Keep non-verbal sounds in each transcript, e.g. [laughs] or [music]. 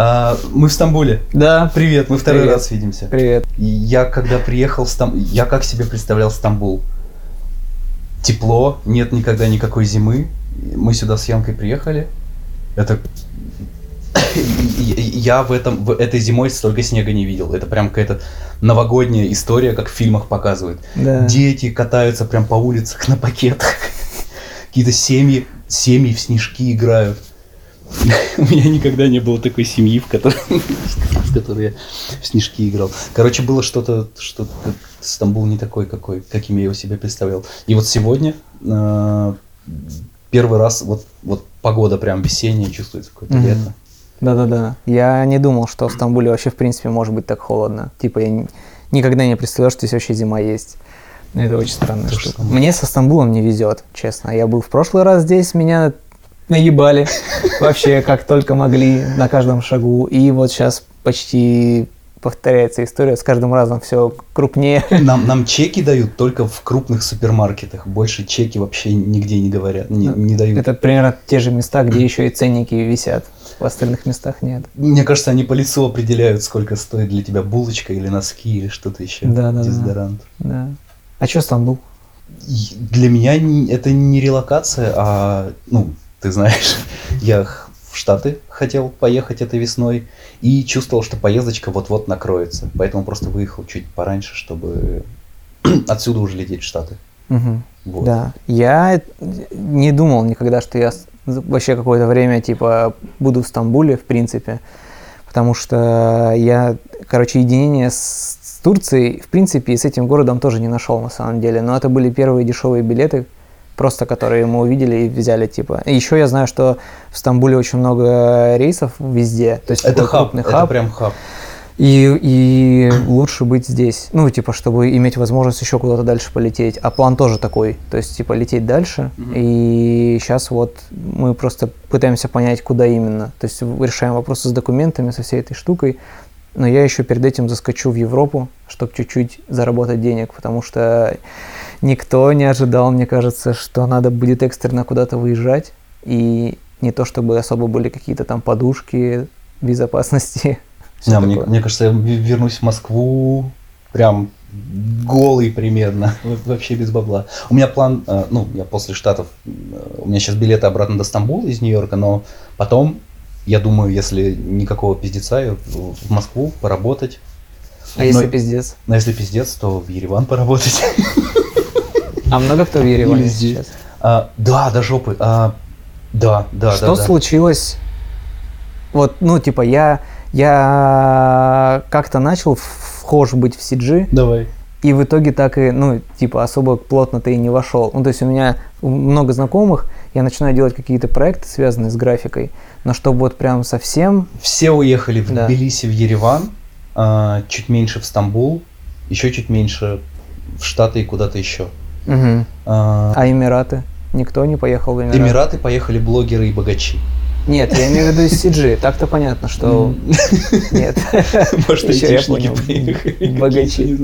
А, мы в Стамбуле. Да. Привет, мы второй Привет. раз видимся. Привет. Я когда приехал в Стамбул, я как себе представлял Стамбул? Тепло, нет никогда никакой зимы. Мы сюда с Янкой приехали. Это [coughs] я в этом в этой зимой столько снега не видел. Это прям какая-то новогодняя история, как в фильмах показывают. Да. Дети катаются прям по улицах на пакетах. [laughs] Какие-то семьи, семьи в снежки играют. [laughs] У меня никогда не было такой семьи, в которой, с которой я в снежки играл. Короче, было что-то, что Стамбул не такой, какой, каким я его себе представлял. И вот сегодня э, первый раз вот, вот погода прям весенняя, чувствуется какое-то Мгм. лето. Да-да-да. Я не думал, что в Стамбуле вообще в принципе может быть так холодно. Типа я ни- никогда не представлял, что здесь вообще зима есть. Это очень странная штука. Мне со Стамбулом не везет, честно. Я был в прошлый раз здесь, меня наебали [laughs] вообще как только могли на каждом шагу. И вот сейчас почти повторяется история, с каждым разом все крупнее. Нам, нам чеки дают только в крупных супермаркетах. Больше чеки вообще нигде не говорят, не, не дают. Это примерно те же места, где [clears throat] еще и ценники висят. В остальных местах нет. Мне кажется, они по лицу определяют, сколько стоит для тебя булочка или носки или что-то еще. Да-да-да. Дезодорант. Да. А что Стамбул? Для меня это не релокация, а, ну, ты знаешь, [laughs] я в Штаты хотел поехать этой весной и чувствовал, что поездочка вот-вот накроется. Поэтому просто выехал чуть пораньше, чтобы [clears throat] отсюда уже лететь в Штаты. Мгм. Вот. Да, я не думал никогда, что я вообще какое-то время типа буду в Стамбуле, в принципе, потому что я, короче, единение с с Турцией, в принципе, и с этим городом тоже не нашел на самом деле, но это были первые дешевые билеты, просто которые мы увидели и взяли, типа. И еще я знаю, что в Стамбуле очень много рейсов везде, то есть Это хаб, крупный это хаб. прям хаб. И, и лучше быть здесь. Ну, типа, чтобы иметь возможность еще куда-то дальше полететь. А план тоже такой. То есть, типа, лететь дальше. Мгм. И сейчас вот мы просто пытаемся понять, куда именно. То есть, решаем вопросы с документами, со всей этой штукой. Но я еще перед этим заскочу в Европу, чтобы чуть-чуть заработать денег, потому что никто не ожидал, мне кажется, что надо будет экстренно куда-то выезжать. И не то, чтобы особо были какие-то там подушки безопасности. [laughs] Да, мне, мне кажется, я вернусь в Москву прям голый примерно, [laughs] во- вообще без бабла. У меня план, э, ну, я после Штатов, э, у меня сейчас билеты обратно до Стамбула из Нью-Йорка, но потом, я думаю, если никакого пиздеца, я в Москву поработать. А если Но- пиздец? Но если пиздец, то в Ереван поработать. [laughs] А много кто в Ереване Везде. сейчас? А, да, до жопы. А, да, да, Что да, да. случилось? Вот, ну, типа, я, я как-то начал вхож быть в CG, Давай. и в итоге так и, ну, типа, особо плотно-то и не вошел. Ну, то есть у меня много знакомых, я начинаю делать какие-то проекты, связанные с графикой, но чтобы вот прям совсем... Все уехали в Да. Тбилиси, в Ереван, а, чуть меньше в Стамбул, еще чуть меньше в Штаты и куда-то еще. Мгм. А, А Эмираты? Никто не поехал в Эмираты? Эмираты поехали блогеры и богачи. Нет, я имею в виду CG. Так-то понятно, что... Нет. [laughs] Может, айтишники поехали. Богачи.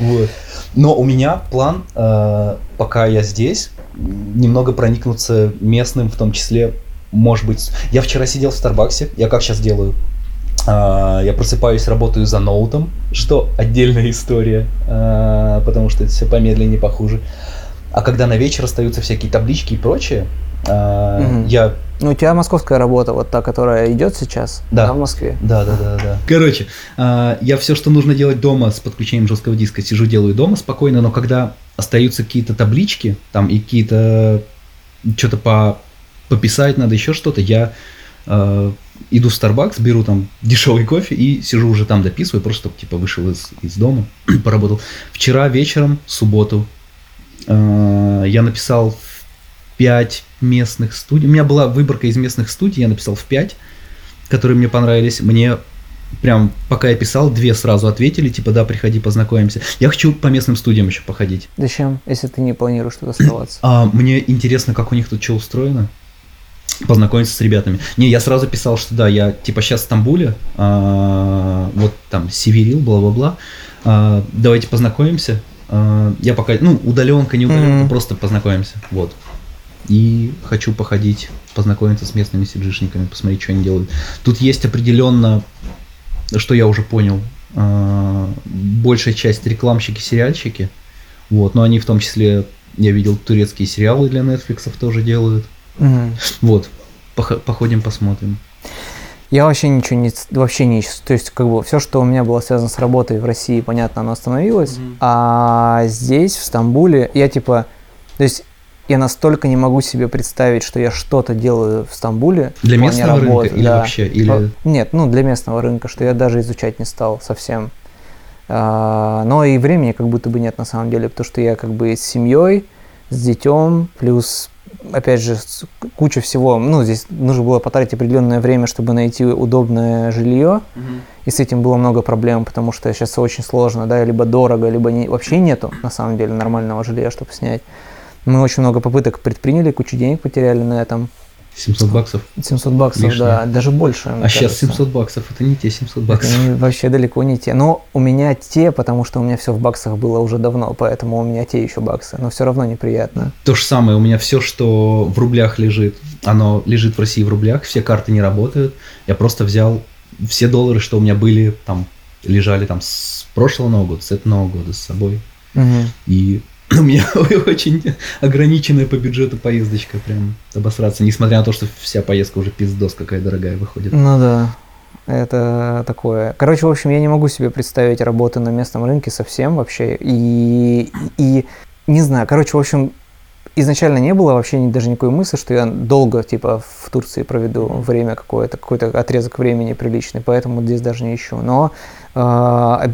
Вот. Но у меня план, э, пока я здесь, немного проникнуться местным, в том числе, может быть... Я вчера сидел в Старбаксе, я как сейчас делаю? А, Я просыпаюсь, работаю за ноутом, что отдельная история, а, потому что это все помедленнее, похуже. А когда на вечер остаются всякие таблички и прочее, Мгм. я Ну, у тебя московская работа, вот та, которая идет сейчас, Да. в Москве. Да, да, да, да. Короче, я все, что нужно делать дома с подключением жесткого диска, сижу, делаю дома спокойно, но когда остаются какие-то таблички, там и какие-то что-то по пописать надо, еще что-то, я иду в Starbucks, беру там дешевый кофе и сижу уже там дописываю, просто типа вышел из, из дома, [clears throat] поработал. Вчера вечером, в субботу, а, я написал в 5 местных студий. У меня была выборка из местных студий, я написал в 5 которые мне понравились. Мне прям, пока я писал, две сразу ответили, типа, да, приходи, познакомимся. Я хочу по местным студиям еще походить. Зачем, если ты не планируешь тут оставаться? [clears throat] А, мне интересно, как у них тут что устроено. Познакомиться с ребятами. Не, я сразу писал, что да, я типа сейчас в Стамбуле, а, вот там Северил, бла-бла-бла. А, давайте познакомимся. А, я пока, ну, удаленка, не удаленка, Мгм. просто познакомимся. Вот. И хочу походить, познакомиться с местными сиджишниками, посмотреть, что они делают. Тут есть определенно, что я уже понял, а, большая часть рекламщики-сериальщики. Вот, но они в том числе, я видел, турецкие сериалы для Netflix тоже делают. Мгм. Вот, пох- походим, посмотрим. Я вообще ничего не, вообще не, то есть как бы все, что у меня было связано с работой в России, понятно, оно остановилось, Мгм. а здесь, в Стамбуле, я типа, то есть я настолько не могу себе представить, что я что-то делаю в Стамбуле. Для местного рынка работы, или да. вообще? Или... Нет, ну для местного рынка, что я даже изучать не стал совсем. А, но и времени как будто бы нет на самом деле, потому что я как бы с семьей, с детем, плюс, опять же, куча всего. Ну, здесь нужно было потратить определенное время, чтобы найти удобное жилье, и с этим было много проблем, потому что сейчас очень сложно, да, либо дорого, либо не, вообще нету, на самом деле, нормального жилья, чтобы снять. Мы очень много попыток предприняли, кучу денег потеряли на этом. 700 баксов. 700 баксов, Лишнее. да, даже больше. А сейчас кажется. 700 баксов, это не те 700 Это баксов. не- вообще далеко не те. Но у меня те, потому что у меня все в баксах было уже давно, поэтому у меня те еще баксы. Но все равно неприятно. То же самое, у меня все, что в рублях лежит, оно лежит в России в рублях, все карты не работают. Я просто взял все доллары, что у меня были, там, лежали там с прошлого Нового года, с этого Нового года с собой. И [clears throat] у меня [laughs] очень ограниченная по бюджету поездочка, прям обосраться, несмотря на то, что вся поездка уже пиздос какая дорогая выходит. Ну да, это такое. Короче, в общем, я не могу себе представить работы на местном рынке совсем вообще. И, и не знаю, короче, в общем, изначально не было вообще ни- даже никакой мысли, что я долго, типа, в Турции проведу время какое-то, какой-то отрезок времени приличный, поэтому здесь даже не ищу. Но э,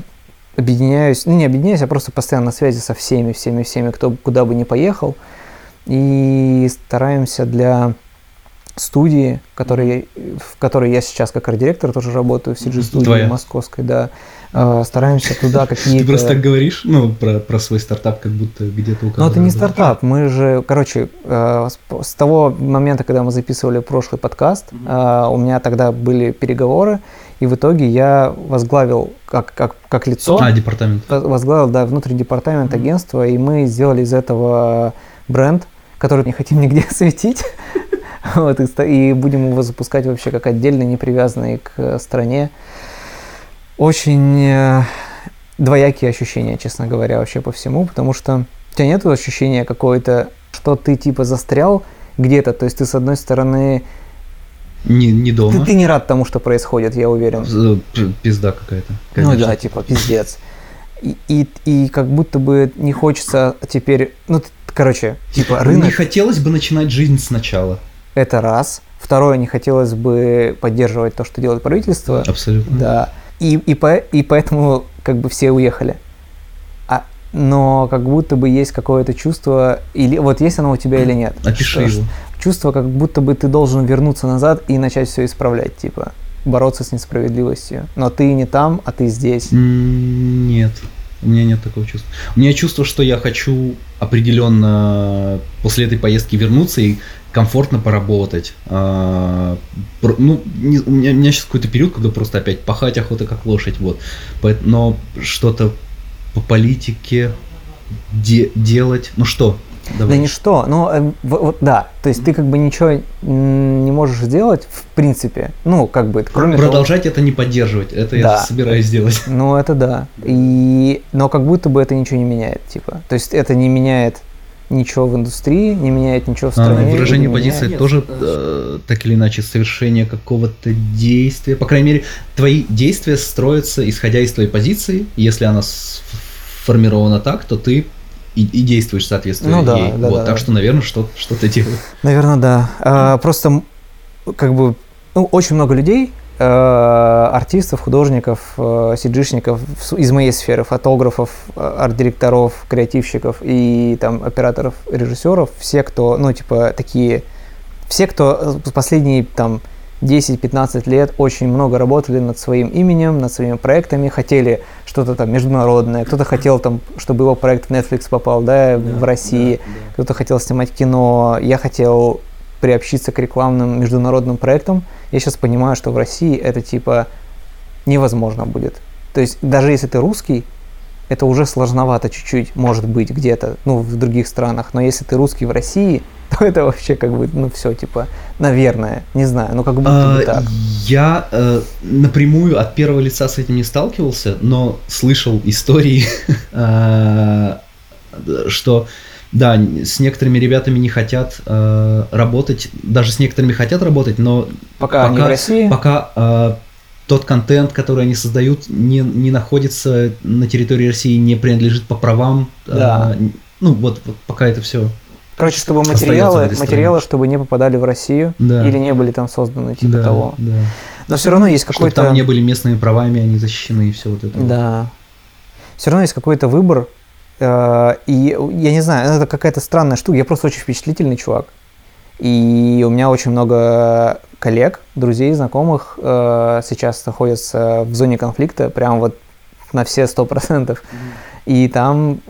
объединяюсь, ну не объединяюсь, а просто постоянно на связи со всеми, всеми, всеми, кто куда бы ни поехал, и стараемся для студии, которые, в которой я сейчас как арт-директор тоже работаю, в CG-студии Твоя. московской, да, э, стараемся туда [laughs] Ты какие-то... просто так говоришь, ну, про, про свой стартап, как будто где-то у Но кого-то. это не стартап. Мы же, короче, э, с, с того момента, когда мы записывали прошлый подкаст, э, у меня тогда были переговоры, и в итоге я возглавил как, как, как лицо, А, департамент. воз- возглавил, да, внутренний департамент агентства, и мы сделали из этого бренд, который не хотим нигде [laughs] светить. Вот, и, будем его запускать вообще как отдельный, не привязанный к стране. Очень э, двоякие ощущения, честно говоря, вообще по всему, потому что у тебя нет ощущения какое-то, что ты типа застрял где-то, то есть ты с одной стороны, Не, не ты, дома. ты не рад тому, что происходит, я уверен. Пизда какая-то. Ну конечно. да, типа, пиздец. И, и, и как будто бы не хочется теперь, ну, короче, типа, Не рынок хотелось бы начинать жизнь сначала. это раз. Второе, не хотелось бы поддерживать то, что делает правительство. Абсолютно. Да. И, и, по, и поэтому как бы все уехали. А, но как будто бы есть какое-то чувство, или вот есть оно у тебя или [clears throat] нет. Опиши Что- его. Чувство, как будто бы ты должен вернуться назад и начать все исправлять, типа, бороться с несправедливостью. Но ты не там, а ты здесь. Нет, у меня нет такого чувства. У меня чувство, что я хочу определенно после этой поездки вернуться и комфортно поработать. А, ну, у меня, у меня сейчас какой-то период, когда просто опять пахать охота как лошадь, вот. Но что-то по политике де- делать, ну что? Да Давай. ничто, но э, вот да, то есть ты как бы ничего не можешь сделать в принципе, ну как бы кроме того- Продолжать это не поддерживать, это я Да. собираюсь сделать. [laughs] ну это да, и но как будто бы это ничего не меняет, типа, то есть это не меняет ничего в индустрии, не меняет ничего в А, стране. выражение не позиции меняет- тоже э, так или иначе совершение какого-то действия. По крайней мере, твои действия строятся исходя из твоей позиции. Если она сформирована так, то ты и, и действуешь соответственно Ну да, ей. да, вот, да, так да. что, наверное, что, что-то делаю. Наверное, да. А, просто как бы ну, очень много людей, э, артистов, художников, э, сиджишников из моей сферы, фотографов, э, арт-директоров, креативщиков и там операторов, режиссеров, все, кто, ну, типа, такие, все, кто э, последние там 10-15 лет очень много работали над своим именем, над своими проектами, хотели что-то там международное, кто-то хотел там, чтобы его проект в Netflix попал, да, в России, кто-то хотел снимать кино, я хотел приобщиться к рекламным международным проектам. Я сейчас понимаю, что в России это типа невозможно будет. То есть даже если ты русский, это уже сложновато чуть-чуть, может быть, где-то, ну, в других странах. Но если ты русский в России, [laughs] то это вообще как бы, ну, все, типа, наверное, не знаю, ну, как будто бы А, так. Я э, напрямую от первого лица с этим не сталкивался, но слышал истории, [laughs] э, что да, с некоторыми ребятами не хотят э, работать, даже с некоторыми хотят работать, но Пока, они в России, пока э, тот контент, который они создают, не, не находится на территории России, не принадлежит по правам. э, Да. ну вот, вот пока это все. короче, чтобы материалы, материалы, чтобы не попадали в Россию Да. или не были там созданы, типа да, того. да. Но все равно есть Чтобы какой-то... там не были местными правами, они защищены и все вот это. вот. Да. Все равно есть какой-то выбор. э, И я не знаю, это какая-то странная штука. Я просто очень впечатлительный чувак. И у меня очень много коллег, друзей, знакомых э, сейчас находятся в зоне конфликта, прям вот на все сто процентов. И там,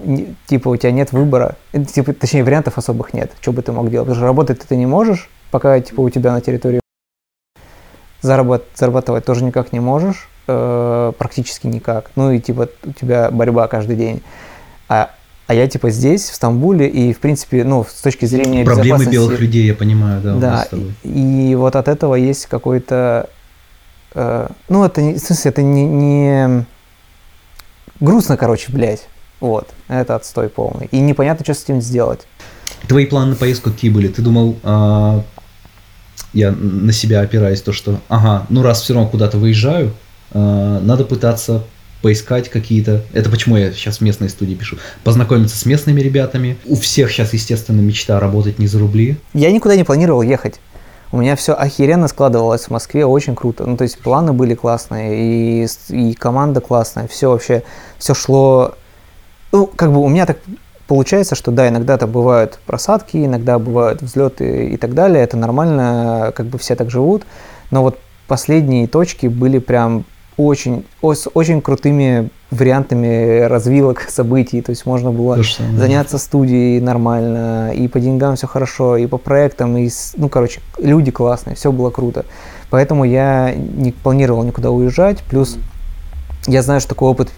типа, у тебя нет выбора, типа, точнее, вариантов особых нет, что бы ты мог делать. Потому что работать ты не можешь, пока, типа, у тебя на территории зарабат- зарабатывать тоже никак не можешь, э, практически никак. Ну и типа у тебя борьба каждый день. А, а я типа здесь, в Стамбуле, и в принципе, ну, с точки зрения Проблемы белых людей, я понимаю, да. Да, и, и вот от этого есть какой-то... э, ну, это. В смысле, это не, не... Грустно, короче, блядь. Вот. Это отстой полный. И непонятно, что с этим сделать. Твои планы на поездку какие были? Ты думал, а, я на себя опираюсь, то что, ага, ну раз все равно куда-то выезжаю, а, надо пытаться поискать какие-то... Это почему я сейчас в местной студии пишу. Познакомиться с местными ребятами. У всех сейчас, естественно, мечта работать не за рубли. Я никуда не планировал ехать. У меня все охеренно складывалось в Москве, очень круто. Ну, то есть планы были классные, и, и команда классная, все вообще, все шло... Ну, как бы у меня так получается, что да, иногда там бывают просадки, иногда бывают взлеты и так далее, это нормально, как бы все так живут, но вот последние точки были прям очень, с очень крутыми вариантами развилок [laughs] событий, то есть можно было самое. заняться студией нормально, и по деньгам все хорошо, и по проектам, и, ну, короче, люди классные, все было круто. Поэтому я не планировал никуда уезжать, плюс я знаю, что такой опыт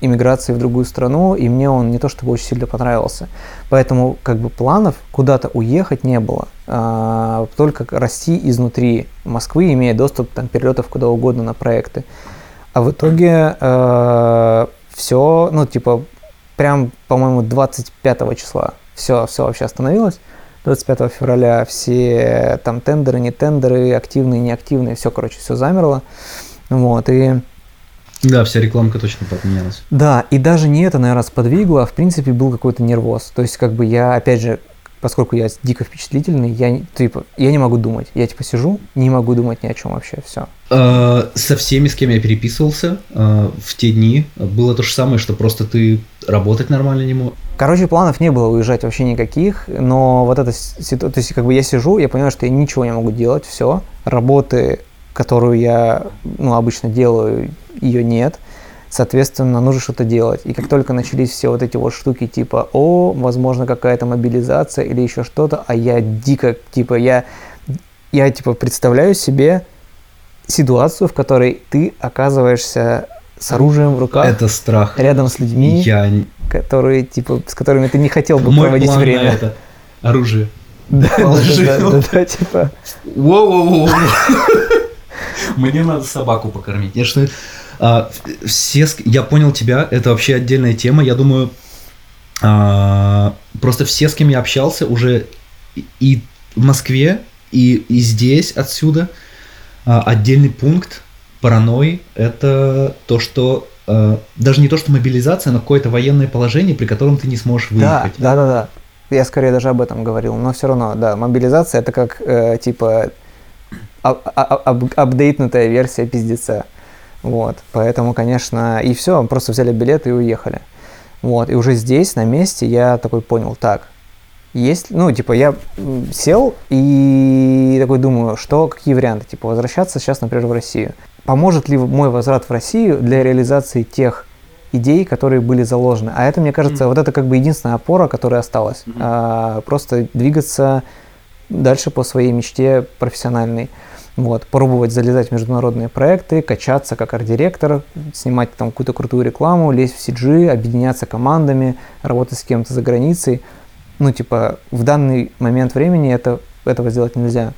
иммиграции в другую страну, и мне он не то чтобы очень сильно понравился. Поэтому как бы планов куда-то уехать не было. А, только расти изнутри Москвы, имея доступ там перелетов куда угодно на проекты. А в итоге все, ну типа прям, по-моему, 25 числа все, все вообще остановилось. 25 февраля все там тендеры, не тендеры, активные, неактивные, все, короче, все замерло. Вот, и Да, вся рекламка точно поменялась. да, и даже не это, наверное, сподвигло, а в принципе был какой-то нервоз. То есть, как бы я, опять же, поскольку я дико впечатлительный, я, не- типа, я не могу думать. Я типа сижу, не могу думать ни о чем вообще, все. Э, Со всеми, с кем я переписывался э, в те дни, было то же самое, что просто ты работать нормально не мог. Короче, планов не было уезжать вообще никаких, но вот эта ситуация, то есть как бы я сижу, я понимаю, что я ничего не могу делать, все, работы, которую я, ну, обычно делаю, ее нет, соответственно, нужно что-то делать. И как только начались все вот эти вот штуки, типа, о, возможно, какая-то мобилизация или еще что-то, а я дико, типа, я, я, типа, представляю себе ситуацию, в которой ты оказываешься с оружием в руках, Это страх. рядом с людьми, Я... которые, типа, с которыми ты не хотел бы Мой проводить план на время. это. Оружие. [laughs] Да, да, Положил. да, да, да, типа. Воу-воу-воу. [laughs] Мне надо собаку покормить. Я что, а, все, я понял тебя, это вообще отдельная тема. Я думаю, а, просто все, с кем я общался, уже и- в Москве, и, и здесь, отсюда, а, отдельный пункт паранойи – это то, что а, даже не то, что мобилизация, но какое-то военное положение, при котором ты не сможешь выехать. да, да, да. Я скорее даже об этом говорил, но все равно, да, мобилизация это как э, типа а- а- ап- апдейтнутая версия пиздеца. Вот, поэтому, конечно, и все, просто взяли билеты и уехали. Вот, и уже здесь, на месте, я такой понял, так, есть, ну, типа, я сел и такой думаю, что, какие варианты, типа, возвращаться сейчас, например, в Россию. Поможет ли мой возврат в Россию для реализации тех идей, которые были заложены? А это, мне кажется, вот это как бы единственная опора, которая осталась. А, просто двигаться дальше по своей мечте профессиональной. Вот, пробовать залезать в международные проекты, качаться как арт-директор, снимать там какую-то крутую рекламу, лезть в CG, объединяться командами, работать с кем-то за границей. Ну, типа, в данный момент времени это, этого сделать нельзя.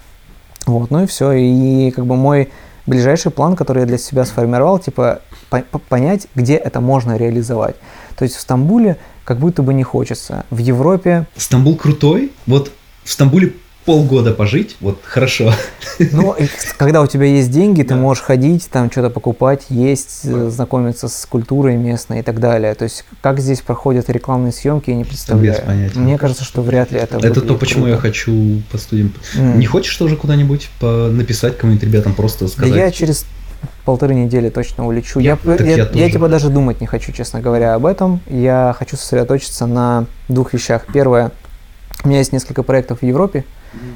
Вот, ну и все. И как бы мой ближайший план, который я для себя сформировал, типа, по понять, где это можно реализовать. То есть в Стамбуле как будто бы не хочется. В Европе... Стамбул крутой. Вот в Стамбуле полгода пожить, вот хорошо. Ну, когда у тебя есть деньги, ты можешь ходить, там что-то покупать, есть, э, знакомиться с культурой местной и так далее. То есть, как здесь проходят рекламные съемки, я не представляю. Без понятия. Мне кажется, что вряд ли это Это то, почему круто. я хочу по студиям. Mm. Не хочешь тоже куда-нибудь написать кому-нибудь ребятам, просто сказать? Да я через полторы недели точно улечу. Я, я, я, я, я типа даже думать не хочу, честно говоря, об этом. Я хочу сосредоточиться на двух вещах. Первое, у меня есть несколько проектов в Европе,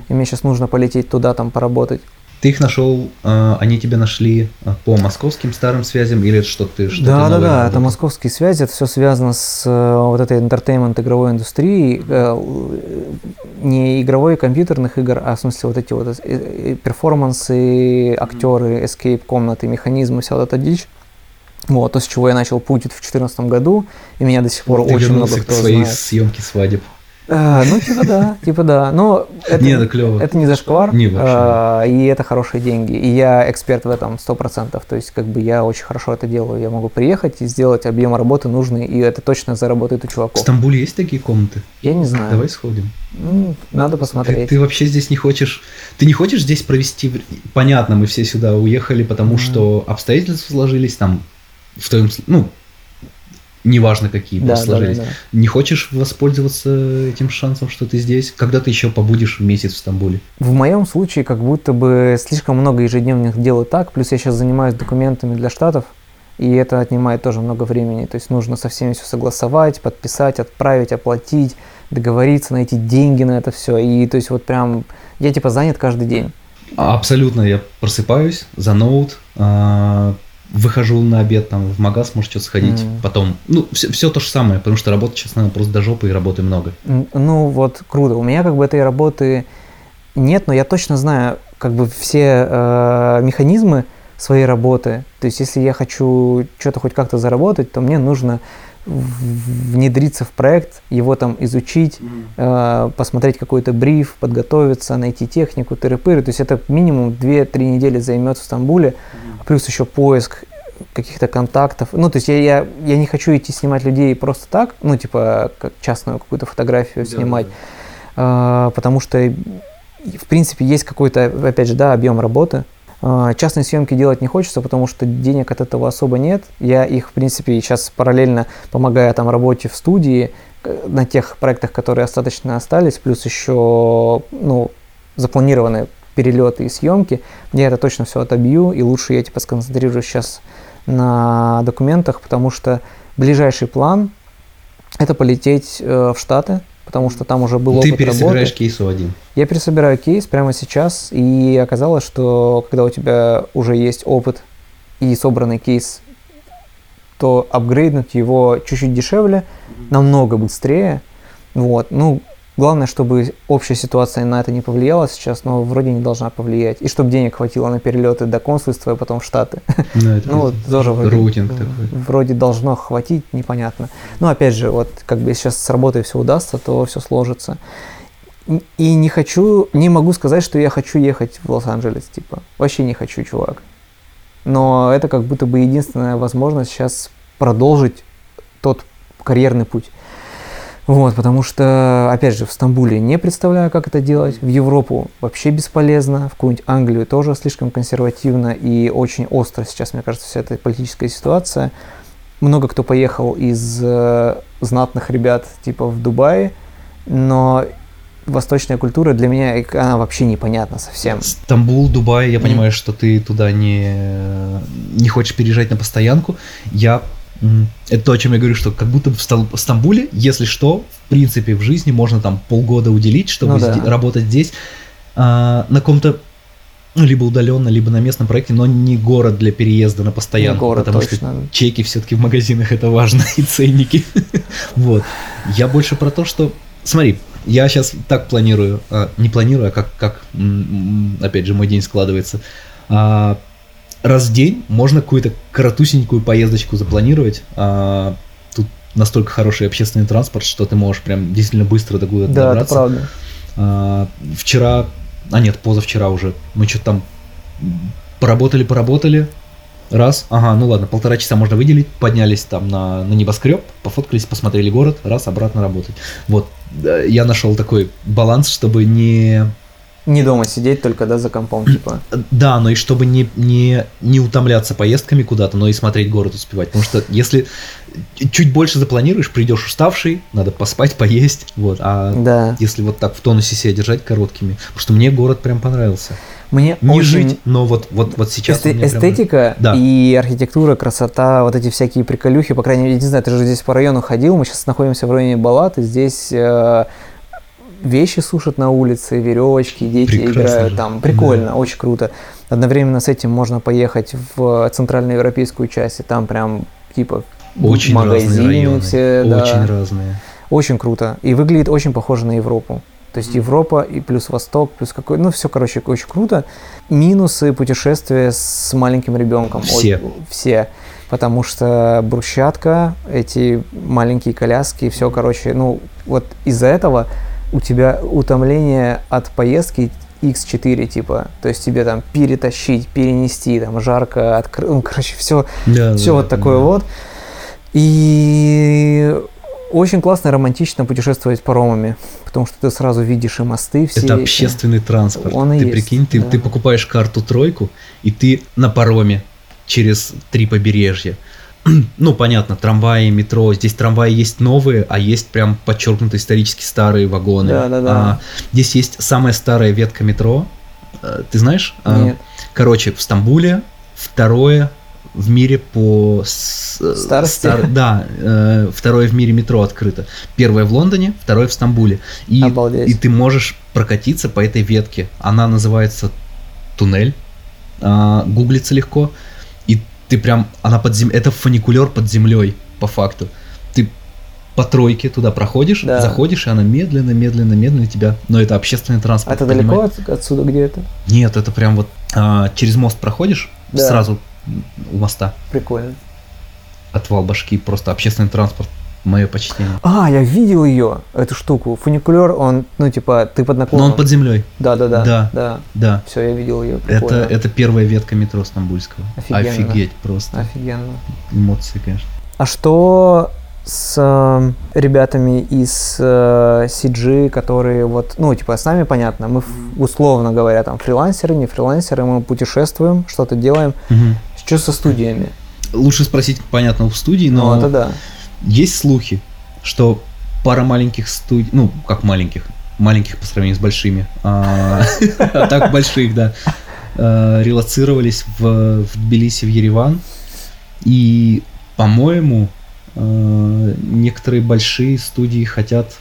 и мне сейчас нужно полететь туда, там поработать. Ты их нашел, э, они тебя нашли э, по московским старым связям или что ты что Да, да, да, это московские связи, это все связано с э, вот этой entertainment игровой индустрией, не игровой компьютерных игр, а в смысле вот эти вот перформансы, актеры, escape комнаты, механизмы, вся вот эта дичь. Вот, то, с чего я начал путь в 2014 году, и меня до сих пор Ты очень много кто к своей знает. съемки свадеб. А, ну, типа да, типа да. Но это, не, это клево. Это не зашквар. Не, вообще. А, и это хорошие деньги. И я эксперт в этом сто процентов. То есть, как бы я очень хорошо это делаю. Я могу приехать и сделать объем работы нужный, и это точно заработает у чуваков. В Стамбуле есть такие комнаты? Я не знаю. Давай сходим. Ну, надо посмотреть. Ты, ты вообще здесь не хочешь... Ты не хочешь здесь провести... Понятно, мы все сюда уехали, потому mm. что обстоятельства сложились там в твоем... Ну, неважно какие да, сложились. Да, да, да. Не хочешь воспользоваться этим шансом, что ты здесь? Когда ты еще побудешь месяц в Стамбуле? В моем случае как будто бы слишком много ежедневных дел и так, плюс я сейчас занимаюсь документами для штатов, и это отнимает тоже много времени. То есть нужно со всеми все согласовать, подписать, отправить, оплатить, договориться, найти деньги на это все. И то есть вот прям я типа занят каждый день. Абсолютно, я просыпаюсь за ноут, а, выхожу на обед, там, в магаз, может, что-то сходить, mm. потом, ну, все, все то же самое, потому что работа, честно, просто до жопы и работы много. Ну, вот, круто. У меня как бы этой работы нет, но я точно знаю, как бы все э, механизмы своей работы. То есть, если я хочу что-то хоть как-то заработать, то мне нужно внедриться в проект, его там изучить, mm. э, посмотреть какой-то бриф, подготовиться, найти технику, тыры-пыры. То есть это минимум 2-3 недели займет в Стамбуле, mm. плюс еще поиск каких-то контактов. Ну, то есть я, я, я не хочу идти снимать людей просто так, ну, типа, как частную какую-то фотографию да, снимать, да. Э, потому что, в принципе, есть какой-то, опять же, да, объем работы, частные съемки делать не хочется, потому что денег от этого особо нет. Я их, в принципе, сейчас параллельно помогая там работе в студии, на тех проектах, которые остаточно остались, плюс еще ну, запланированные перелеты и съемки, я это точно все отобью, и лучше я типа сконцентрируюсь сейчас на документах, потому что ближайший план это полететь э, в Штаты, потому что там уже был Ты опыт пересобираешь работы. кейс У1. Я пересобираю кейс прямо сейчас, и оказалось, что когда у тебя уже есть опыт и собранный кейс, то апгрейднуть его чуть-чуть дешевле, намного быстрее. Вот. Ну, Главное, чтобы общая ситуация на это не повлияла сейчас, но вроде не должна повлиять. И чтобы денег хватило на перелеты до консульства и потом в Штаты. [laughs] Ну, это ну вот тоже вроде, вроде должно хватить, непонятно. Но опять же, вот как бы сейчас с работой все удастся, то все сложится. И не хочу, не могу сказать, что я хочу ехать в Лос-Анджелес, типа. Вообще не хочу, чувак. Но это как будто бы единственная возможность сейчас продолжить тот карьерный путь. Вот, потому что, опять же, в Стамбуле не представляю, как это делать, в Европу вообще бесполезно, в какую-нибудь Англию тоже слишком консервативно и очень остро сейчас, мне кажется, вся эта политическая ситуация. Много кто поехал из э, знатных ребят, типа в Дубае, но восточная культура для меня она вообще непонятна совсем. Стамбул, Дубай, я понимаю, mm. что ты туда не, не хочешь переезжать на постоянку. Я это то, о чем я говорю, что как будто в Стамбуле, если что, в принципе, в жизни можно там полгода уделить, чтобы ну, да. работать здесь а, на каком-то ну, либо удаленно, либо на местном проекте, но не город для переезда на постоянку, не город, потому точно. что чеки все-таки в магазинах это важно [laughs] и ценники. [laughs] вот. Я больше про то, что, смотри, Я сейчас так планирую, а, не планирую, а как, как, опять же, мой день складывается. А, раз в день можно какую-то коротусенькую поездочку запланировать. А, тут настолько хороший общественный транспорт, что ты можешь прям действительно быстро до куда-то Да, добраться. правда. А, вчера, а нет, позавчера уже, мы что-то там поработали, поработали, раз, ага, ну ладно, полтора часа можно выделить, поднялись там на, на небоскреб, пофоткались, посмотрели город, раз, обратно работать. Вот, э, я нашел такой баланс, чтобы не... Не дома сидеть только, да, за компом, типа. Да, но и чтобы не, не, не утомляться поездками куда-то, но и смотреть город успевать. Потому что если чуть больше запланируешь, придешь уставший, надо поспать, [laughs] поесть, вот. А Да. если вот так в тонусе себя держать короткими. Потому что мне город прям понравился. Мне Не очень жить, но вот, вот, вот сейчас... эсте- мне прям- эстетика Да. и архитектура, красота, вот эти всякие приколюхи, по крайней мере, не знаю, ты же здесь по району ходил, мы сейчас находимся в районе Балат, и здесь э, вещи сушат на улице, веревочки, дети Прекрасно играют там, прикольно, очень круто. Одновременно с этим можно поехать в центральноевропейскую часть, и там прям типа Очень магазины разные все, да. Очень разные. Очень круто. И выглядит очень похоже на Европу. То есть Европа и плюс Восток, плюс какой, ну все, короче, очень круто. Минусы путешествия с маленьким ребенком. Все. Ой, все. Потому что брусчатка, эти маленькие коляски, все, короче, ну вот из-за этого у тебя утомление от поездки X4, типа, то есть тебе там перетащить, перенести, там жарко, откры... ну, короче, все, [laughs] Да, все да, вот такое да. вот. И очень классно, романтично путешествовать паромами, потому что ты сразу видишь и мосты все. Это эти. общественный транспорт. Он и ты есть, прикинь, ты, да. ты покупаешь карту тройку, и ты на пароме через три побережья. [clears throat] Ну, понятно, трамваи, метро. Здесь трамваи есть новые, а есть прям подчеркнуто исторически старые вагоны. Да-да-да. А, здесь есть самая старая ветка метро. Э, Ты знаешь? А, Нет. Короче, в Стамбуле второе в мире по э, Старости? [laughs] да, э, второе в мире метро открыто. Первое в Лондоне, второе в Стамбуле. И, Обалдеть. и ты можешь прокатиться по этой ветке. Она называется туннель. А, гуглится легко. Ты прям, она под зем... это фуникулер под землей, по факту. Ты по тройке туда проходишь, Да. заходишь, и она медленно, медленно, медленно тебя. Но это общественный А транспорт. это далеко от- отсюда, где это? Нет, это прям вот а, через мост проходишь, Да. сразу у моста. Прикольно. Отвал башки, просто общественный транспорт. Мое почтение. А, я видел ее, эту штуку. Фуникулер, он, ну, типа, ты под Но наклоном. он под землей. Да-да-да. Да. Да. Да. Все, я видел ее. Это, это первая ветка метро стамбульского. Офигенно. Офигеть просто. Офигенно. Эмоции, конечно. А что с э, ребятами из э, CG, которые вот, ну, типа, с нами понятно, мы, условно говоря, там, фрилансеры, не фрилансеры, мы путешествуем, что-то делаем. Что со студиями? Лучше спросить, понятно, у студии, но Ну, это да. Есть слухи, что пара маленьких студий, ну, как маленьких, маленьких по сравнению с большими, а а так больших, да, э, релацировались в Тбилиси, в Ереван. И, по-моему, э, некоторые большие студии хотят,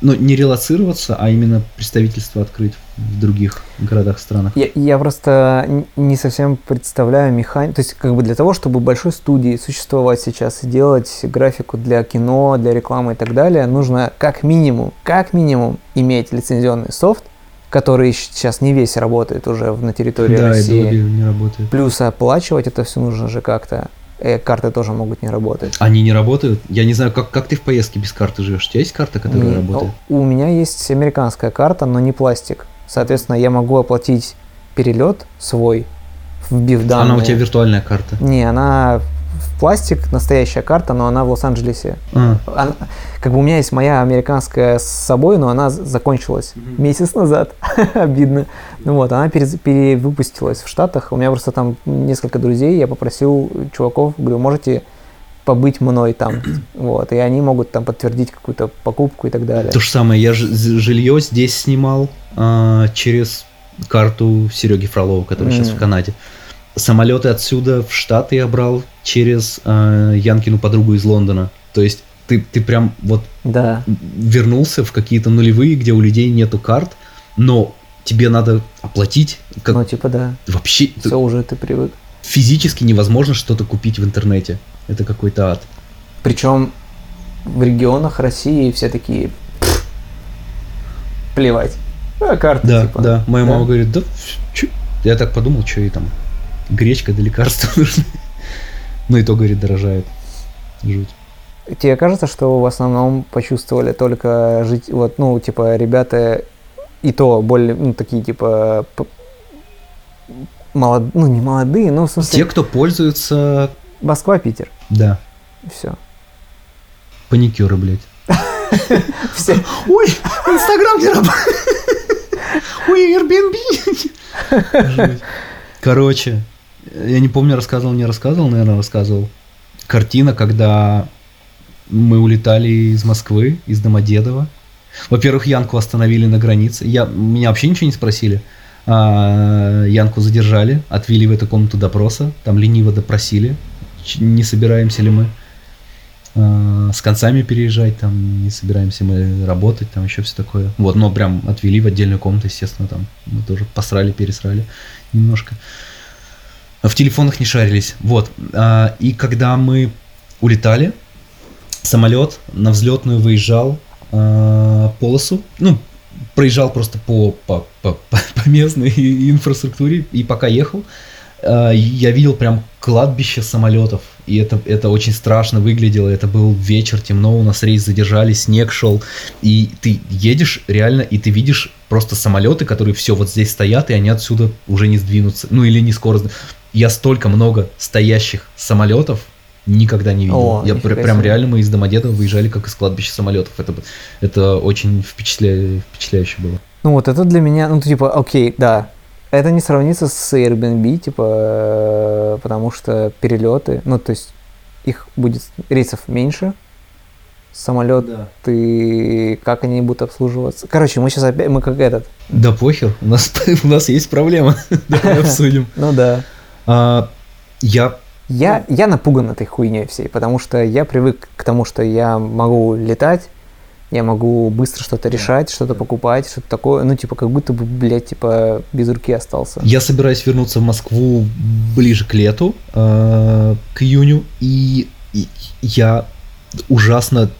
ну, не релацироваться, а именно представительство открыть в других городах, странах. Я, я просто не совсем представляю механику. То есть, как бы для того, чтобы большой студии существовать сейчас и делать графику для кино, для рекламы и так далее, нужно как минимум, как минимум иметь лицензионный софт, который сейчас не весь работает уже на территории Да, России. Dolby не работает. Плюс оплачивать это все нужно же как-то. Э, карты тоже могут не работать. Они не работают? Я не знаю, как, как ты в поездке без карты живешь? У тебя есть карта, которая М, работает? У меня есть американская карта, но не пластик. Соответственно, я могу оплатить перелет свой, вбив данные. Она у тебя виртуальная карта. Не, она в пластик, настоящая карта, но она в Лос-Анджелесе. А, Она- как бы у меня есть моя американская с собой, но она закончилась месяц назад. [laughs] Обидно. Ну вот, она перез- перевыпустилась в Штатах. У меня просто там несколько друзей, я попросил чуваков, говорю, можете побыть мной там. [clears throat] Вот, и они могут там подтвердить какую-то покупку и так далее. то же самое, я ж- жилье здесь снимал а, через карту Сереги Фролова, который сейчас М. в Канаде. Самолеты отсюда в Штаты я брал через а, Янкину подругу из Лондона. То есть ты, ты прям вот Да. вернулся в какие-то нулевые, где у людей нету карт, но тебе надо оплатить. Как, Ну, типа, да. Вообще ты- Все уже ты привык. физически невозможно что-то купить в интернете. Это какой-то ад. Причем в регионах России все такие, «Пф, плевать. А, карта, Да, типа. да. Моя Да. мама говорит, да, чё?» Я так подумал, что ей там гречка да лекарства [laughs] нужны. Ну и то, говорит, дорожает. Жуть. Тебе кажется, что в основном почувствовали только жить, вот, ну, типа, ребята и то более, ну, такие, типа, молод... ну, не молодые, ну, в смысле, Те, кто пользуется, Москва, Питер, да, все. паникеры, блядь. [laughs] Все, Ой, Инстаграм не работает. Ой, Airbnb. [laughs] Жуть. Короче, я не помню, рассказывал, не рассказывал, наверное, рассказывал. Картина, когда мы улетали из Москвы, из Домодедово. Во-первых, Янку остановили на границе. Я, меня вообще ничего не спросили. А, Янку задержали, отвели в эту комнату допроса. Там лениво допросили, не собираемся ли мы а, с концами переезжать, там не собираемся мы работать, там еще все такое. Вот, но прям отвели в отдельную комнату, естественно, там мы тоже посрали, пересрали немножко. В телефонах не шарились. Вот. а, И когда мы улетали, самолет на взлетную выезжал а, полосу, ну, проезжал просто по, по, по, по- [laughs] местной инфраструктуре, и пока ехал, а, я видел прям кладбище самолетов, и это, это очень страшно выглядело, это был вечер, темно, у нас рейс задержали, снег шел, и ты едешь реально, и ты видишь просто самолеты, которые все вот здесь стоят, и они отсюда уже не сдвинутся, ну или не скоро. Я столько много стоящих самолетов никогда не видел. О, я пр- прям реально мы из Домодедова выезжали как из кладбища самолетов. Это, это очень впечатля... впечатляюще было. Ну вот это для меня, ну типа, окей, да, это не сравнится с Airbnb, типа, э, потому что перелеты, ну то есть их будет рейсов меньше, самолет, ты как они будут обслуживаться. Короче, мы сейчас опять, мы как этот, Да похер, у нас, [laughs] у нас есть проблема. [laughs] Давай обсудим. [laughs] ну да. А, Я Я, я напуган этой хуйней всей, потому что я привык к тому, что я могу летать, я могу быстро что-то решать, что-то покупать, что-то такое, ну типа как будто бы, блядь, типа без руки остался. Я собираюсь вернуться в Москву ближе к лету, э, к июню, и, и я ужасно,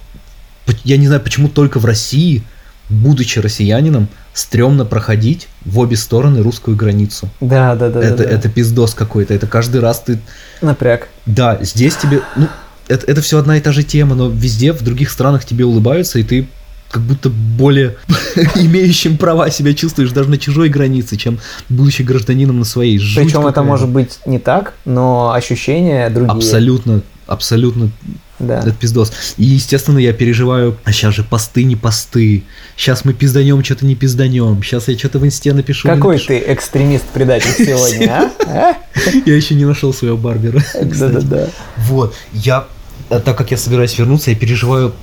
я не знаю, почему только в России, будучи россиянином, стрёмно проходить в обе стороны русскую границу. Да, да, да. да, это, да. это пиздос какой-то, это каждый раз ты, напряг. да, здесь тебе, ну, это, это все одна и та же тема, но везде, в других странах тебе улыбаются, и ты как будто более [laughs] имеющим права себя чувствуешь даже на чужой границе, чем будучи гражданином на своей. Жуть Причем это может быть не так, но ощущения другие. Абсолютно, абсолютно Да. это пиздос. И, естественно, я переживаю, а сейчас же посты не посты. Сейчас мы пизданем, что-то не пизданем. Сейчас я что-то в инсте напишу. Какой напишу. ты экстремист-предатель [laughs] сегодня, а? Я еще не нашел своего барбера. А? [laughs] Да-да-да. Вот, я, а так как я собираюсь вернуться, я переживаю,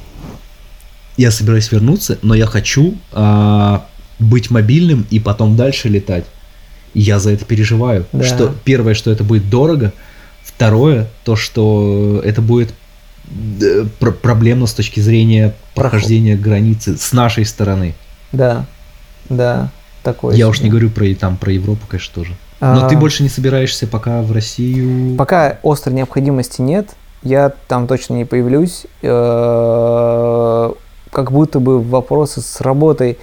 я собираюсь вернуться, но я хочу а, быть мобильным и потом дальше летать. Я за это переживаю. Что первое, что это будет дорого, второе, то, что это будет э, пр- проблемно с точки зрения прохождения границы с нашей стороны. Да, да, такой. я уж не себе. говорю про, там, про Европу, конечно, тоже. Но А, ты больше не собираешься пока в Россию. Пока острой необходимости нет, я там точно не появлюсь. Э, Как будто бы вопросы с работой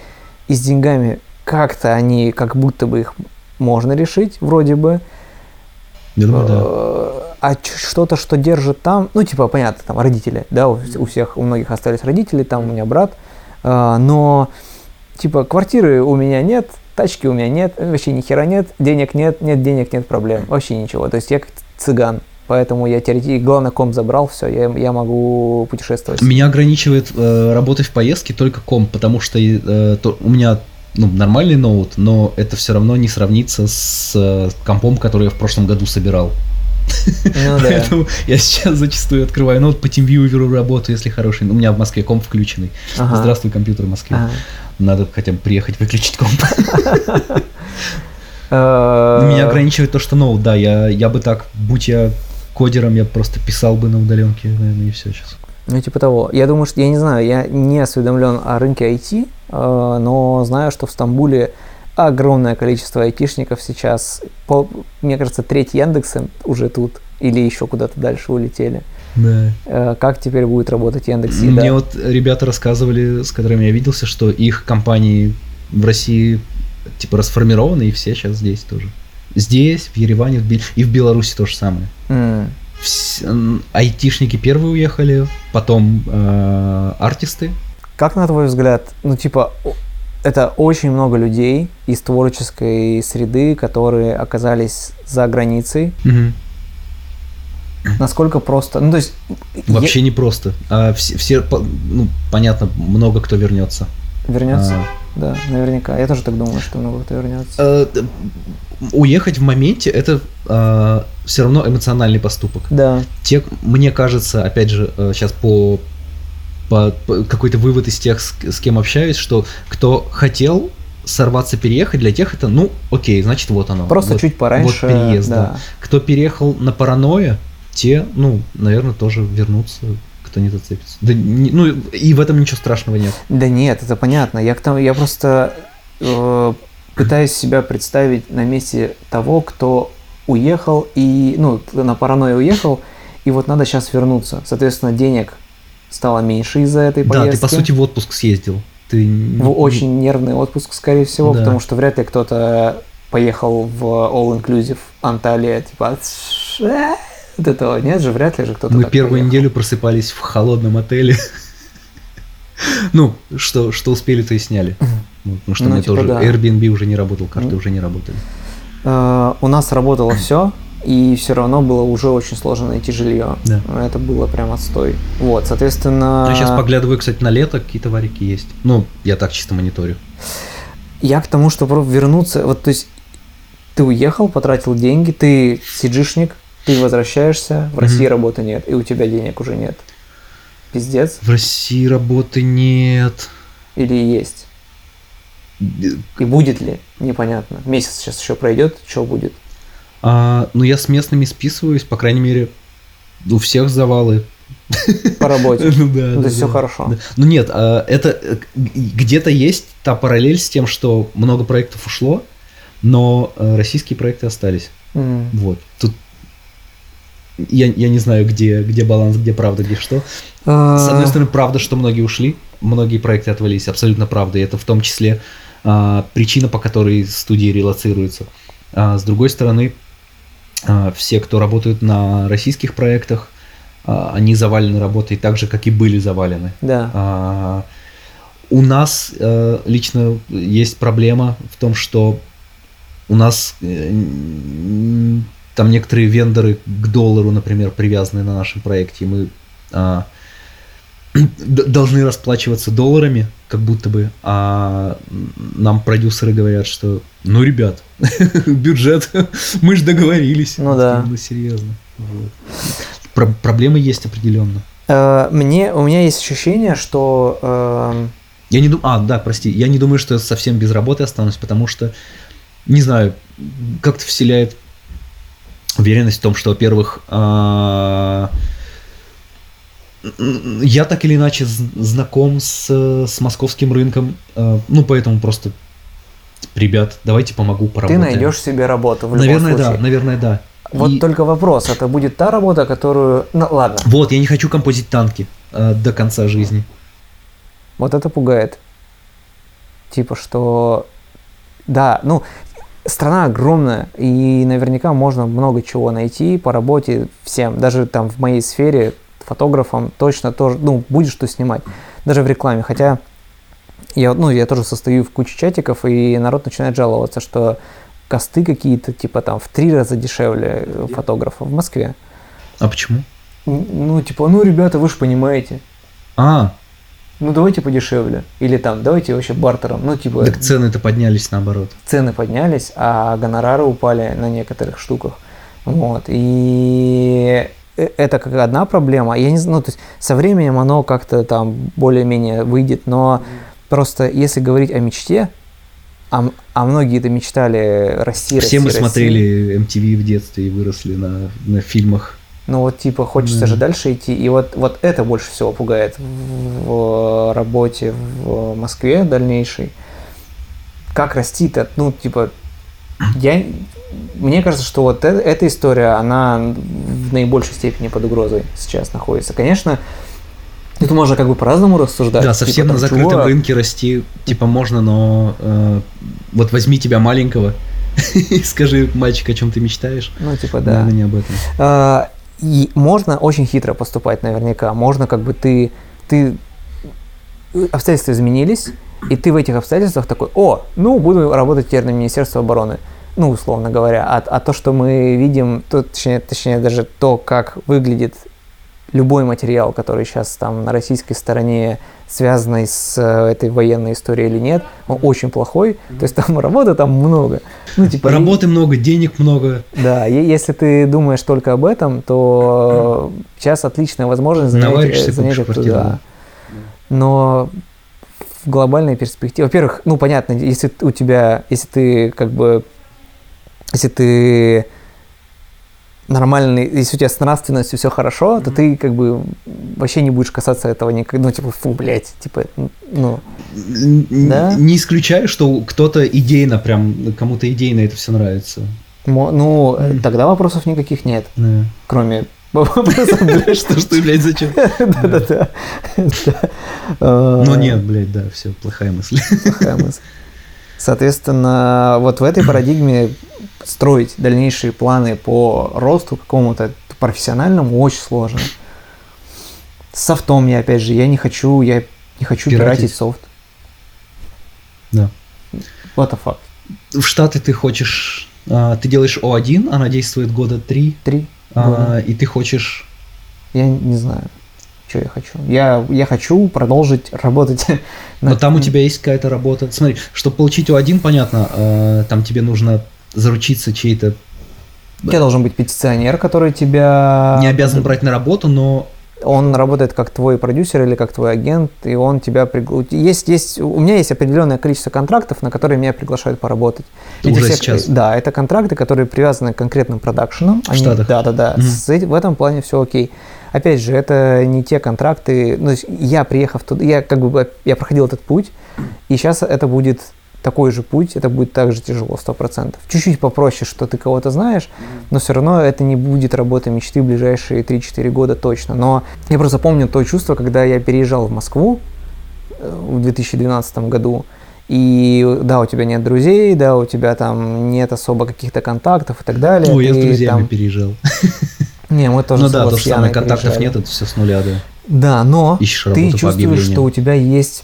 и с деньгами как-то они, как будто бы их можно решить, вроде бы. Я думаю, да. Э, А что-то, что держит там, ну, типа, понятно, там родители, да, у, у всех, у многих остались родители, там у меня брат, э, но, типа, квартиры у меня нет, тачки у меня нет, вообще ни хера нет, денег нет, нет денег, нет проблем, вообще ничего, то есть я как цыган, поэтому я теоретически, главное, комп забрал, все, я, я могу путешествовать. Меня ограничивает э, работать в поездке только комп, потому что э, то- у меня ну, нормальный ноут, но это все равно не сравнится с э, компом, который я в прошлом году собирал. Ну да, Поэтому я сейчас зачастую открываю ноут по TeamViewer работаю, если хороший. У меня в Москве комп включенный. Ага. Здравствуй, компьютер в Москве. Ага. Надо хотя бы приехать, выключить комп. [laughs] Э, Меня ограничивает то, что ноут, да, я, я бы так, будь я кодером, я просто писал бы на удаленке, наверное, и все сейчас. Ну, типа того. Я думаю, что, я не знаю, я не осведомлен о рынке IT, э, но знаю, что в Стамбуле огромное количество айтишников сейчас. По, мне кажется, треть Яндекса уже тут или еще куда-то дальше улетели. Да. Э, как теперь будет работать Яндекс? Мне Еда? вот ребята рассказывали, с которыми я виделся, что их компании в России типа расформированы, и все сейчас здесь тоже. Здесь, в Ереване, в Бел- и в Беларуси то же самое. М. Айтишники первые уехали, потом э, артисты. Как на твой взгляд, ну типа, это очень много людей из творческой среды, которые оказались за границей. Насколько просто, ну то есть... Вообще не просто. А все, все, ну, понятно, много кто вернется. Вернется? А. Да, наверняка. Я тоже так думаю, что много кто вернется. Т- уехать в моменте это все равно эмоциональный поступок. Да. Те, мне кажется, опять же, сейчас по, по- по- какой-то вывод из тех, с, с кем общаюсь, что кто хотел сорваться переехать, для тех это, ну, окей, значит, вот оно. Просто Вот- чуть пораньше. Вот переезд, да. да. Кто переехал на паранойя, те, ну, наверное, тоже вернутся, кто не зацепится. Да, не- ну, и в этом ничего страшного нет. Да нет, это понятно. Я, к тому, я просто э, пытаюсь себя представить на месте того, кто уехал и, ну, на паранойю уехал, и вот надо сейчас вернуться. Соответственно, денег стало меньше из-за этой Да, поездки. ты, по сути, в отпуск съездил. Ты в очень нервный отпуск, скорее всего, Да. потому что вряд ли кто-то поехал в all-inclusive Анталия, типа, «Э, вот этого нет же, вряд ли же кто-то Мы первую поехал. неделю просыпались в холодном отеле. [laughs] Ну, что, что успели, то и сняли. Вот, Потому что Ну, мы типа тоже... да. Airbnb уже не работал, карты Ну. уже не работали. Э, У нас работало все, и все равно было уже очень сложно найти жилье. Да. Это было прям отстой. Вот, соответственно, Я сейчас поглядываю, кстати, на лето, какие-то варики есть. Ну, я так чисто мониторю. я к тому, что вернуться, вот, то есть, ты уехал, потратил деньги, ты сиджишник, ты возвращаешься, в России Мгм. работы нет, и у тебя денег уже нет. Пиздец. В России работы нет. Или есть? И будет ли? Непонятно. Месяц сейчас еще пройдет, что будет? А, ну, я с местными списываюсь, по крайней мере, у всех завалы. По работе. [laughs] Ну да. Ну, то есть все хорошо. Ну нет, а, это э, где-то есть та параллель с тем, что много проектов ушло, но э, российские проекты остались. Вот. Тут я, я не знаю, где, где баланс, где правда, где что. С одной А, стороны, правда, что многие ушли, многие проекты отвалились, абсолютно правда. И это в том числе а, причина, по которой студии релацируются. А, с другой стороны, а, все, кто работают на российских проектах, а, они завалены работой так же, как и были завалены. Да. А, у нас э, лично есть проблема в том, что у нас э, там некоторые вендоры к доллару, например, привязаны на нашем проекте, и мы а, должны расплачиваться долларами, как будто бы, а нам продюсеры говорят, что ну, ребят, [laughs] бюджет, [laughs] мы же договорились. Ну да. Ну, серьезно. Вот. Про- проблемы есть определенно. Э, Мне, у меня есть ощущение, что эм, Я не думаю, а, да, прости, я не думаю, что я совсем без работы останусь, потому что, не знаю, как-то вселяет уверенность в том, что, во-первых, м, я так или иначе знаком с, с московским рынком, а, ну, поэтому просто, ребят, давайте помогу ты поработаем. найдешь себе работу в любом Наверное, случае. да, наверное, да. Вот И- только вопрос, это будет та работа, которую... Ну ладно, Вот, я не хочу композить танки а, до конца жизни. вот это пугает. Типа, что... Да, ну, страна огромная, и наверняка можно много чего найти по работе всем. Даже там в моей сфере фотографом точно тоже, ну, будет что снимать. Даже в рекламе. Хотя я, ну, я тоже состою в куче чатиков, и народ начинает жаловаться, что косты какие-то, типа там в три раза дешевле фотографа в Москве. А почему? Ну, типа, ну, ребята, вы же понимаете. А, Ну, давайте подешевле. Или там, давайте вообще бартером. Ну, типа, так цены-то поднялись наоборот. цены поднялись, а гонорары упали на некоторых штуках. Вот. И это как одна проблема. Я не знаю, ну, то есть со временем оно как-то там более-менее выйдет, но просто если говорить о мечте, а, а многие-то мечтали расти, Все расти, мы расти. смотрели MTV в детстве и выросли на, на фильмах. Ну вот типа хочется Да. же дальше идти, и вот, вот это больше всего пугает в работе в Москве дальнейшей. Как расти-то? Ну, типа, я, мне кажется, что вот э- эта история, она в наибольшей степени под угрозой сейчас находится. Конечно, Тут можно как бы по-разному рассуждать. Да, совсем Типа, на закрытом чувак, рынке расти, типа, можно, но э, вот возьми тебя маленького [laughs] и скажи, мальчик, о чем ты мечтаешь. Ну, типа, да. Наверное, не об этом. А, И можно очень хитро поступать наверняка. Можно как бы ты, ты обстоятельства изменились, и ты в этих обстоятельствах такой, о, ну, буду работать теперь на Министерство обороны. Ну, условно говоря. А, а то, что мы видим, то, точнее, точнее, даже то, как выглядит любой материал, который сейчас там на российской стороне связанный с э, этой военной историей или нет, он очень плохой. То есть там работы там много. Ну, типа, и- Работы много, денег много. да, е- если ты думаешь только об этом, то сейчас отличная возможность занять, э, занять эту, да. Но в глобальной перспективе, во-первых, ну понятно, если у тебя, если ты как бы, если ты нормальный, если у тебя с нравственностью все хорошо, то ты как бы вообще не будешь касаться этого никогда, ну типа, фу, блядь, типа, ну, Н- Да? Не исключаю, что кто-то идейно прям, кому-то идейно это все нравится. мо- ну, Мгм. тогда вопросов никаких нет, Да. кроме вопросов, блядь, [laughs] Что ж ты, блядь, зачем? Да-да-да. [laughs] Да. [laughs] Но нет, блядь, да, все, плохая мысль. плохая мысль. Соответственно, вот в этой парадигме строить дальнейшие планы по росту какому-то профессиональному очень сложно. С софтом я, опять же, я не хочу, я не хочу Пиратить. пиратить софт. Да. What the fuck? В Штаты ты хочешь, а, ты делаешь О1, она действует года три, Три а, года. и ты хочешь Я не знаю, что я хочу. Я, я хочу продолжить работать. [laughs] Но там у тебя есть какая-то работа. Смотри, чтобы получить О1, понятно, э, там тебе нужно заручиться чьей-то... У тебя должен быть петиционер, который тебя... Не обязан брать на работу, но Он работает как твой продюсер или как твой агент, и он тебя пригласит. Есть, есть, у меня есть определенное количество контрактов, на которые меня приглашают поработать. Эти Уже все- сейчас? Да, это контракты, которые привязаны к конкретным продакшенам. Штатах? Да, да, да. Мгм. С эти- в этом плане все окей. Опять же, это не те контракты. Ну, я приехав туда, я как бы я проходил этот путь, и сейчас это будет такой же путь, это будет также тяжело, сто процентов. Чуть-чуть попроще, что ты кого-то знаешь, но все равно это не будет работа мечты в ближайшие 3-4 года точно. Но я просто помню то чувство, когда я переезжал в Москву э, в 2012 году, и да, у тебя нет друзей, да, у тебя там нет особо каких-то контактов и так далее. ну, я с друзьями там- переезжал. [laughs] Не, мы тоже Ну да, то же самое, контактов нет, это все с нуля, да. Да, но Ищешь ты чувствуешь, что у тебя есть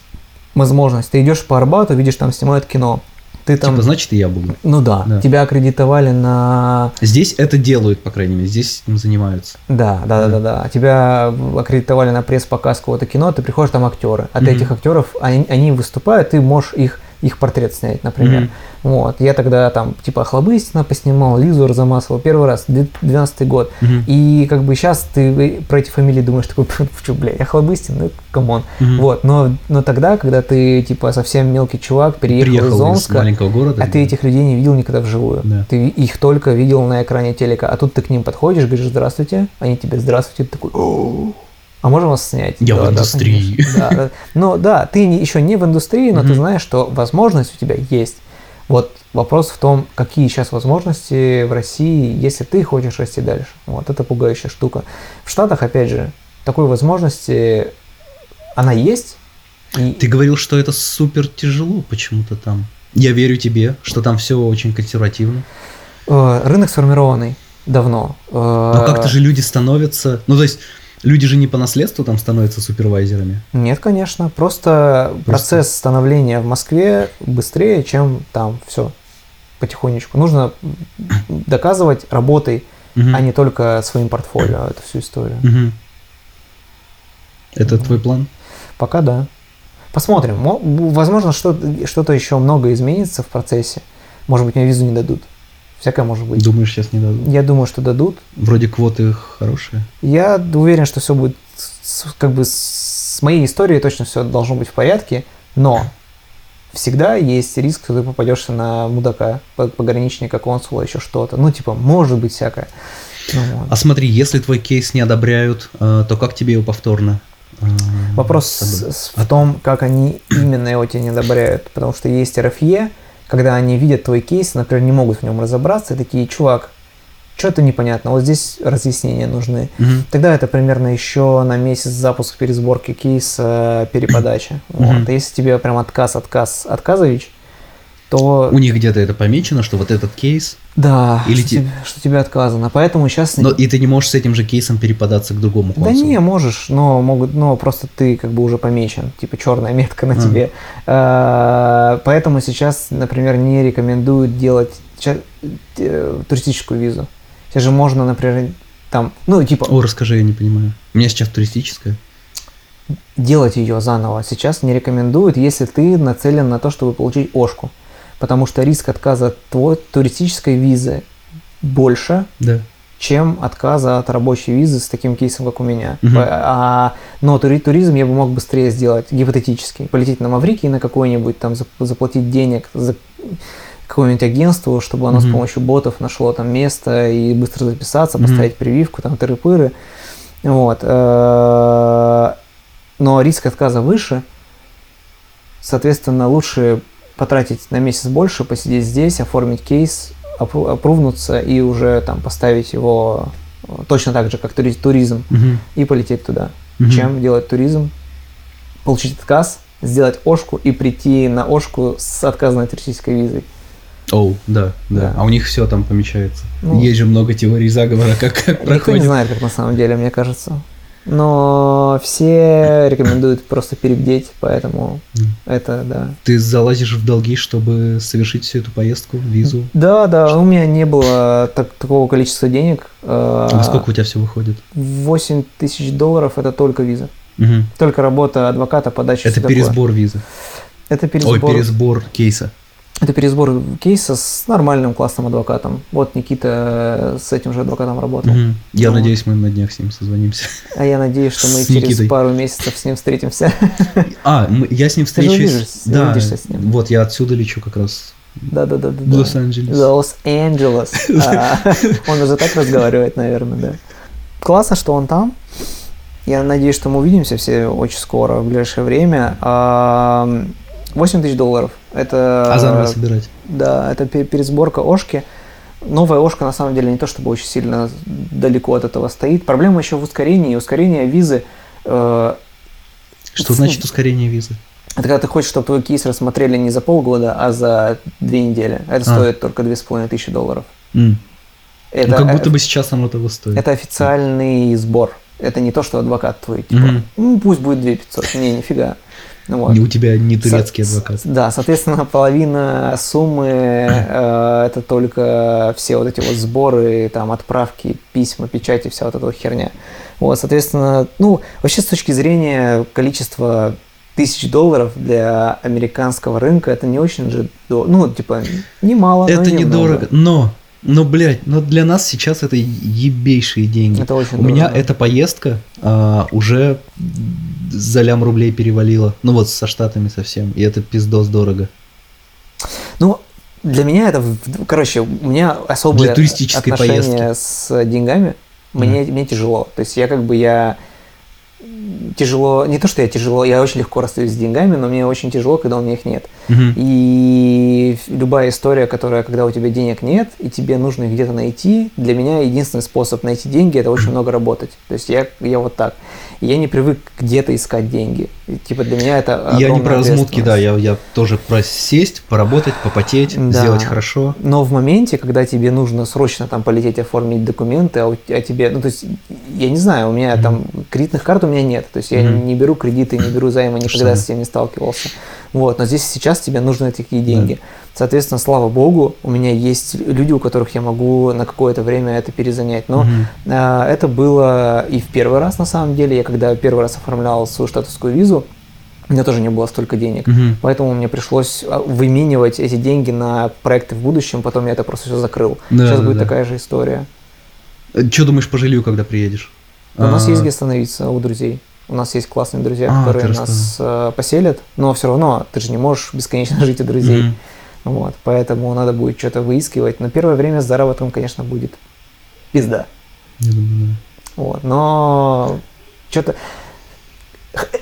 возможность. Ты идешь по Арбату, видишь, там снимают кино. Ты там, Типа, значит, и я буду. ну да, Да. тебя аккредитовали на Здесь это делают, по крайней мере, здесь этим занимаются. Да, да, да, да, да. Тебя аккредитовали на пресс-показ какого-то кино, ты приходишь, там актеры. Ты Мгм. этих актеров, они, они выступают, ты можешь их, их портрет снять, например. Мгм. Вот. Я тогда там типа Охлобыстина поснимал, Лизу Арзамасову первый раз, 2012 год. Мгм. И как бы сейчас ты про эти фамилии думаешь, такой, что, бля, Охлобыстин, ну, come on. Мгм. Вот, но, но тогда, когда ты типа совсем мелкий чувак, переехал, из Приехал из Омска, маленького города. а ты этих людей не видел никогда вживую. Да. Ты их только видел на экране телека. А тут ты к ним подходишь, говоришь здравствуйте, они тебе здравствуйте, ты такой, «О, а можем вас снять? Я в «Да, да, индустрии». конечно». Да, да. [laughs] Но да, ты не- еще не в индустрии, но ты знаешь, что возможность у тебя есть. Вот вопрос в том, какие сейчас возможности в России, если ты хочешь расти дальше. Вот это пугающая штука. В Штатах, опять же, такой возможности, она есть. И Ты говорил, что это супер тяжело почему-то там. Я верю тебе, что там все очень консервативно. э, рынок сформированный давно. Э, Но как-то же люди становятся... Ну, то есть, люди же не по наследству там становятся супервайзерами. Нет, конечно. Просто, процесс становления в Москве быстрее, чем там. Все. Потихонечку. Нужно доказывать работой, Мгм. а не только своим портфолио эту всю историю. Мгм. Это твой план? Пока да. Посмотрим. Мо- Возможно, что- что-то еще много изменится в процессе. Может быть, мне визу не дадут. Всякое может быть. Думаешь, сейчас не дадут? Я думаю, что дадут. Вроде квоты хорошие. Я уверен, что все будет как бы с моей историей точно все должно быть в порядке, но всегда есть риск, что ты попадешься на мудака, по- пограничника, консула, еще что-то. Ну, типа, может быть всякое. Ну, вот. А смотри, если твой кейс не одобряют, э, то как тебе его повторно? э, Вопрос в том, как они именно его тебе не одобряют. Потому что есть РФЕ, когда они видят твой кейс, например, не могут в нем разобраться, и такие, чувак, что-то непонятно, вот здесь разъяснения нужны. Мгм. Тогда это примерно еще на месяц запуск пересборки кейса, переподачи. Мгм. Вот. А Если тебе прям отказ, отказ, отказович, то У них где-то это помечено, что вот этот кейс, да, Или что, те- тебе, что тебе отказано. Поэтому сейчас... но и ты не можешь с этим же кейсом переподаться к другому Да консулу. не, можешь, но могут, но просто ты как бы уже помечен, типа черная метка на А. тебе. А, Поэтому сейчас, например, не рекомендуют делать ща- э, туристическую визу. Сейчас же можно, например, там, ну типа О, расскажи, я не понимаю. У меня сейчас туристическая. делать ее заново сейчас не рекомендуют, если ты нацелен на то, чтобы получить ошку. Потому что риск отказа от туристической визы больше, Да. чем отказа от рабочей визы с таким кейсом, как у меня. По- А, но тури- туризм я бы мог быстрее сделать, гипотетически. Полететь на Маврикий на какой-нибудь, там зап- заплатить денег за какое-нибудь агентству, чтобы оно с Мгм. помощью ботов нашло там место и быстро записаться, поставить прививку, там тыры-пыры. Вот. э, Но риск отказа выше, соответственно, лучше потратить на месяц больше, посидеть здесь, оформить кейс, опру- опрувнуться и уже там поставить его э, точно так же, как тури- туризм, Мгм. и полететь туда. Мгм. Чем делать туризм, получить отказ, сделать ошку и прийти на ошку с отказанной туристической визой. Оу, да, да, Да. А у них все там помечается. Ну. Есть же много теорий заговора, как, как Никто не проходит. знает, как на самом деле, мне кажется. Но все рекомендуют просто перебдеть, поэтому это, да. Ты залазишь в долги, чтобы совершить всю эту поездку, визу. Да, да, у меня не было так- такого количества денег. э, А сколько у тебя все выходит? 8 тысяч долларов это только виза. Мгм. Только работа адвоката, подача Это пересбор визы. Это пересбор. Ой, пересбор кейса. Это пересбор кейса с нормальным классным адвокатом. Вот Никита э, с этим же адвокатом работал. Мгм. Я Ну. надеюсь, мы на днях с ним созвонимся. А я надеюсь, что мы С через Никитой. пару месяцев с ним встретимся. А, мы- я с ним встречусь. да, с ним. вот я отсюда лечу как раз Да-да-да. в Лос-Анджелес. Лос-Анджелес. [laughs] А, Он уже так разговаривает, наверное, да. Классно, что он там. Я надеюсь, что мы увидимся все очень скоро, в ближайшее время. А, 8 тысяч долларов. Это... А заново собирать. Да, это пе- пересборка Ошки. Новая Ошка на самом деле не то чтобы очень сильно далеко от этого стоит. Проблема еще в ускорении. Ускорение визы э, Что значит ускорение визы? это когда ты хочешь, чтобы твой кейс рассмотрели не за полгода, а за две недели. Это А. стоит только две с половиной тысячи долларов. М. Это, ну, как будто э, бы сейчас оно того стоит. это официальный сбор. Это не то, что адвокат твой. Типа, Мгм. ну, пусть будет 2 500. Не, нифига. Ну, вот. Не у тебя не турецкий Со- адвокат. Да, соответственно, половина суммы э, [clears throat] это только все вот эти вот сборы, там, отправки, письма, печати, вся вот эта вот херня. Вот, соответственно, ну, вообще с точки зрения количества тысяч долларов для американского рынка это не очень же, ну, типа, немало, но Это не недорого, но, но, блядь, но для нас сейчас это ебейшие деньги. Это очень У меня дорого. эта поездка а, уже за лям рублей перевалила. Ну вот со штатами совсем. И это пиздос дорого. Ну, для меня это, короче, у меня особые Для туристической отношения поездки. с деньгами. Мне, мне тяжело. То есть я как бы я тяжело, не то что я тяжело, я очень легко расстаюсь с деньгами, но мне очень тяжело, когда у меня их нет. Мгм. И любая история, которая, когда у тебя денег нет, и тебе нужно их где-то найти, для меня единственный способ найти деньги – это очень [clears throat] много работать. То есть я, я вот так. Я не привык где-то искать деньги. И, типа для меня это Я не про размутки, да, я, я тоже про сесть, поработать, попотеть, Да. сделать хорошо. Но в моменте, когда тебе нужно срочно там полететь оформить документы, а, у- а тебе, ну то есть, я не знаю, у меня там кредитных карт у меня нет, то есть я Мгм. не беру кредиты, не беру займы, никогда с этим не сталкивался. Вот, но здесь сейчас тебе нужны такие деньги. Соответственно, слава богу, у меня есть люди, у которых я могу на какое-то время это перезанять. Но Мгм. а, это было и в первый раз на самом деле. Я когда первый раз оформлял свою штатовскую визу, у меня тоже не было столько денег. Мгм. Поэтому мне пришлось а, выменивать эти деньги на проекты в будущем, потом я это просто все закрыл. Да, Сейчас да, будет да. такая же история. Что думаешь по жилью, когда приедешь? У нас А, есть где остановиться у друзей. У нас есть классные друзья, А, которые нас э, поселят, но все равно ты же не можешь бесконечно жить у друзей. Вот, поэтому надо будет что-то выискивать. Но первое время с заработком, конечно, будет пизда. Я думаю, Вот, но что-то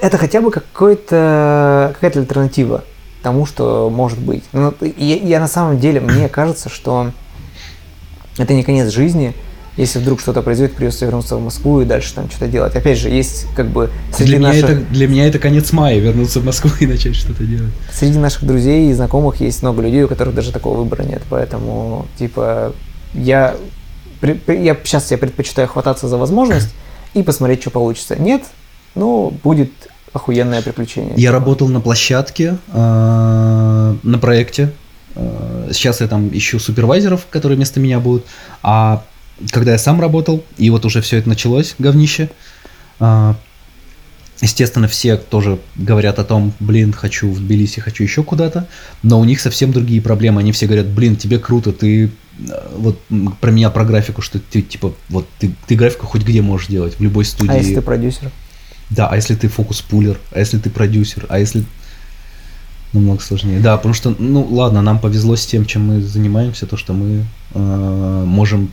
это хотя бы какой-то какая-то альтернатива тому, что может быть. Ну, я, я на самом деле мне кажется, что это не конец жизни, если вдруг что-то произойдет, придется вернуться в Москву и дальше там что-то делать. Опять же, есть как бы среди для наших... Меня это, для меня это конец мая, вернуться в Москву и начать что-то делать. Среди наших друзей и знакомых есть много людей, у которых даже такого выбора нет. Поэтому, типа, я, я сейчас я предпочитаю хвататься за возможность и посмотреть, что получится. Нет, ну, будет охуенное приключение. Я работал на площадке, э, на проекте. Э, сейчас я там ищу супервайзеров, которые вместо меня будут. А когда я сам работал, и вот уже все это началось, говнище, а, естественно, все тоже говорят о том, блин, хочу в Тбилиси, хочу еще куда-то, но у них совсем другие проблемы. Они все говорят, блин, тебе круто, ты а, вот про меня про графику, что ты типа вот ты, ты графику хоть где можешь делать, в любой студии. А если ты продюсер? Да, а если ты фокус-пулер, а если ты продюсер, а если намного сложнее. Да, потому что, ну ладно, нам повезло с тем, чем мы занимаемся, то, что мы э, можем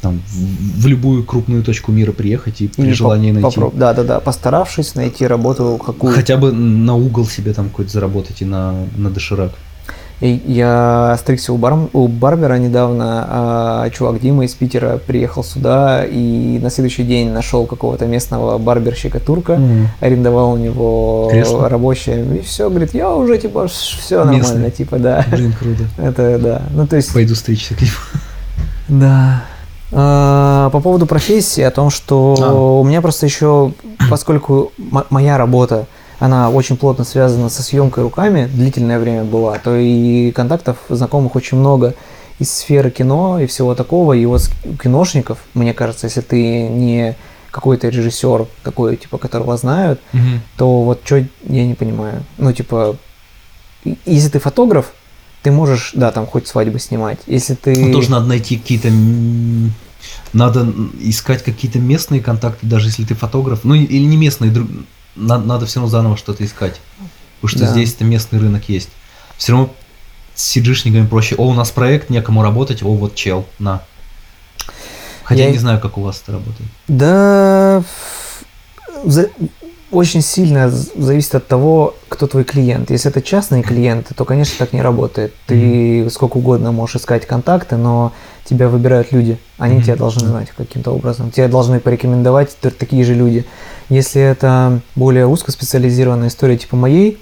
там, в, в любую крупную точку мира приехать и при Или желании по, найти. Да, да, да, постаравшись найти работу какую. Хотя бы на угол себе там какой-то заработать и на, на доширак. И я стригся у, бар, у барбера недавно, а чувак Дима из Питера приехал сюда и на следующий день нашел какого-то местного барберщика турка, mm. арендовал у него Кресло. рабочее, и все, говорит, я уже типа все нормально, типа, да. Блин, круто. Это да. Ну, то есть... Пойду стричься к нему. Да. А, по поводу профессии, о том, что а. у меня просто еще, поскольку моя работа, она очень плотно связана со съемкой руками, длительное время была, то и контактов знакомых очень много из сферы кино и всего такого. И вот киношников, мне кажется, если ты не какой-то режиссер такой, типа, которого знают, угу. то вот что я не понимаю. Ну, типа, если ты фотограф, ты можешь, да, там хоть свадьбы снимать. Если ты... Ну, тоже надо найти какие-то... Надо искать какие-то местные контакты, даже если ты фотограф. Ну, или не местные, друг... надо, надо все равно заново что-то искать. Потому что да. здесь это местный рынок есть. Все равно с сиджишниками проще. О, у нас проект, некому работать, о, вот чел, на. Хотя я не знаю, как у вас это работает. Да, очень сильно зависит от того, кто твой клиент. Если это частные клиенты, то, конечно, так не работает. Ты mm-hmm. сколько угодно можешь искать контакты, но тебя выбирают люди. Они mm-hmm. тебя должны знать каким-то образом. Тебя должны порекомендовать такие же люди. Если это более узкоспециализированная история типа моей,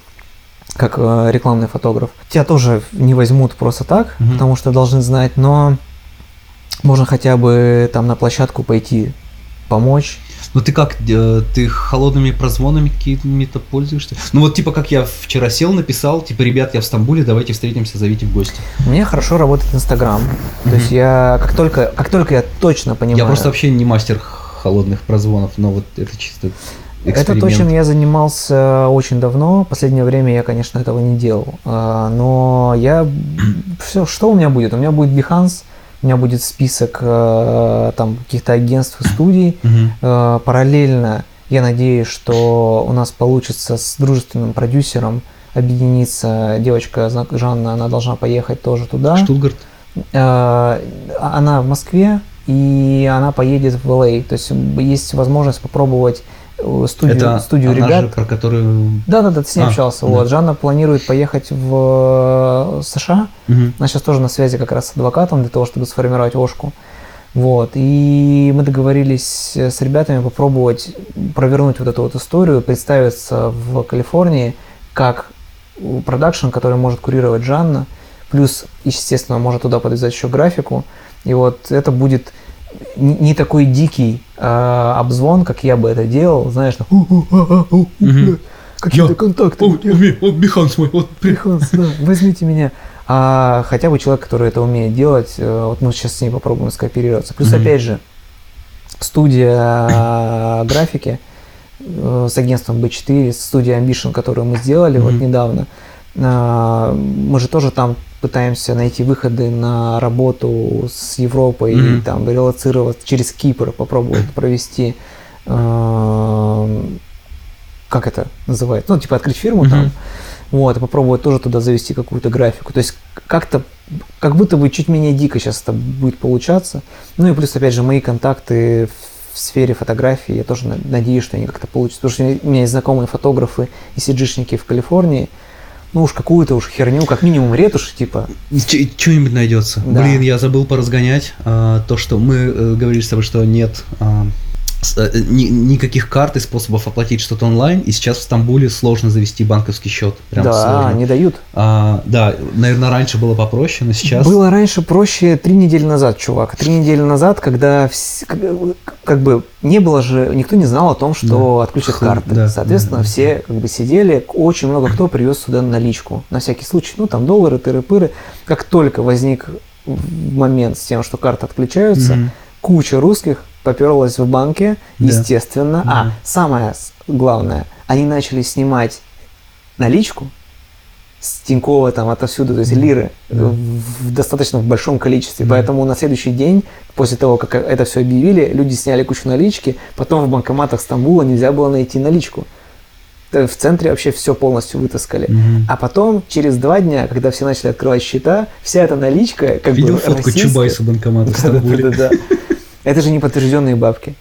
как э, рекламный фотограф, тебя тоже не возьмут просто так, mm-hmm. потому что должны знать, но можно хотя бы там на площадку пойти помочь, ну ты как, э, ты холодными прозвонами какими-то пользуешься? Ну вот типа как я вчера сел, написал, типа, ребят, я в Стамбуле, давайте встретимся, зовите в гости. Мне хорошо работает Инстаграм. То есть я, как только, как только я точно понимаю... Я просто вообще не мастер холодных прозвонов, но вот это чисто Это то, чем я занимался очень давно. Последнее время я, конечно, этого не делал. А, но я... [clears throat] Все, что у меня будет? У меня будет Behance, у меня будет список э, там каких-то агентств и студий. Э, параллельно я надеюсь, что у нас получится с дружественным продюсером объединиться. Девочка Жанна, она должна поехать тоже туда. Штутгарт? Э, она в Москве, и она поедет в ЛА. То есть есть возможность попробовать студию, Это студию она ребят. Же, про которую... Да, да, да, ты с ней а, общался. Да. Вот. Жанна планирует поехать в э, США. Угу. Она сейчас тоже на связи как раз с адвокатом для того, чтобы сформировать ошку. Вот. И мы договорились с ребятами попробовать провернуть вот эту вот историю, представиться в Калифорнии как продакшн, который может курировать Жанна. Плюс, естественно, может туда подвязать еще графику. И вот это будет не такой дикий э, обзвон, как я бы это делал, знаешь, какие-то контакты. Вот Behance мой, вот Behance, да, возьмите меня. А хотя бы человек, который это умеет делать, э, вот мы сейчас с ней попробуем скооперироваться. Плюс, опять же, студия графики э, с агентством B4, студия Ambition, которую мы сделали вот недавно, а, мы же тоже там пытаемся найти выходы на работу с Европой mm-hmm. и там релацировать через Кипр, попробовать провести э, как это называется, ну типа открыть фирму mm-hmm. там, вот, и попробовать тоже туда завести какую-то графику. То есть как-то, как будто бы чуть менее дико сейчас это будет получаться. Ну и плюс, опять же, мои контакты в сфере фотографии, я тоже надеюсь, что они как-то получатся. Потому что у меня есть знакомые фотографы и сиджишники в Калифорнии, ну уж какую-то уж херню, как минимум ретушь, типа. Что-нибудь найдется. Да. Блин, я забыл поразгонять. а, то, что мы э, говорили с тобой, что нет а, ни- никаких карт и способов оплатить что-то онлайн, и сейчас в Стамбуле сложно завести банковский счет. Прям да, сложно. не дают. А, да, наверное, раньше было попроще, но сейчас... Было раньше проще три недели назад, чувак. Три недели назад, когда вс- как, бы не было же, никто не знал о том, что Да. отключат карты. да, Соответственно, да, да. все как бы сидели, очень много кто привез сюда наличку. На всякий случай, ну там доллары, тыры-пыры. Как только возник момент с тем, что карты отключаются, Мгм. Куча русских поперлась в банке, Да. естественно. А, Да. самое с- главное, они начали снимать наличку с Тинькова там отовсюду, то есть Да. лиры, Да. в, в достаточно большом количестве. Да. Поэтому на следующий день, после того, как это все объявили, люди сняли кучу налички, потом в банкоматах Стамбула нельзя было найти наличку. Э, В центре вообще все полностью вытаскали. Мгм. А потом, через два дня, когда все начали открывать счета, вся эта наличка, как Видел бы фотку российская- Чубайса банкомата в [laughs] Стамбуле? да-да-да. Это же не подтвержденные бабки.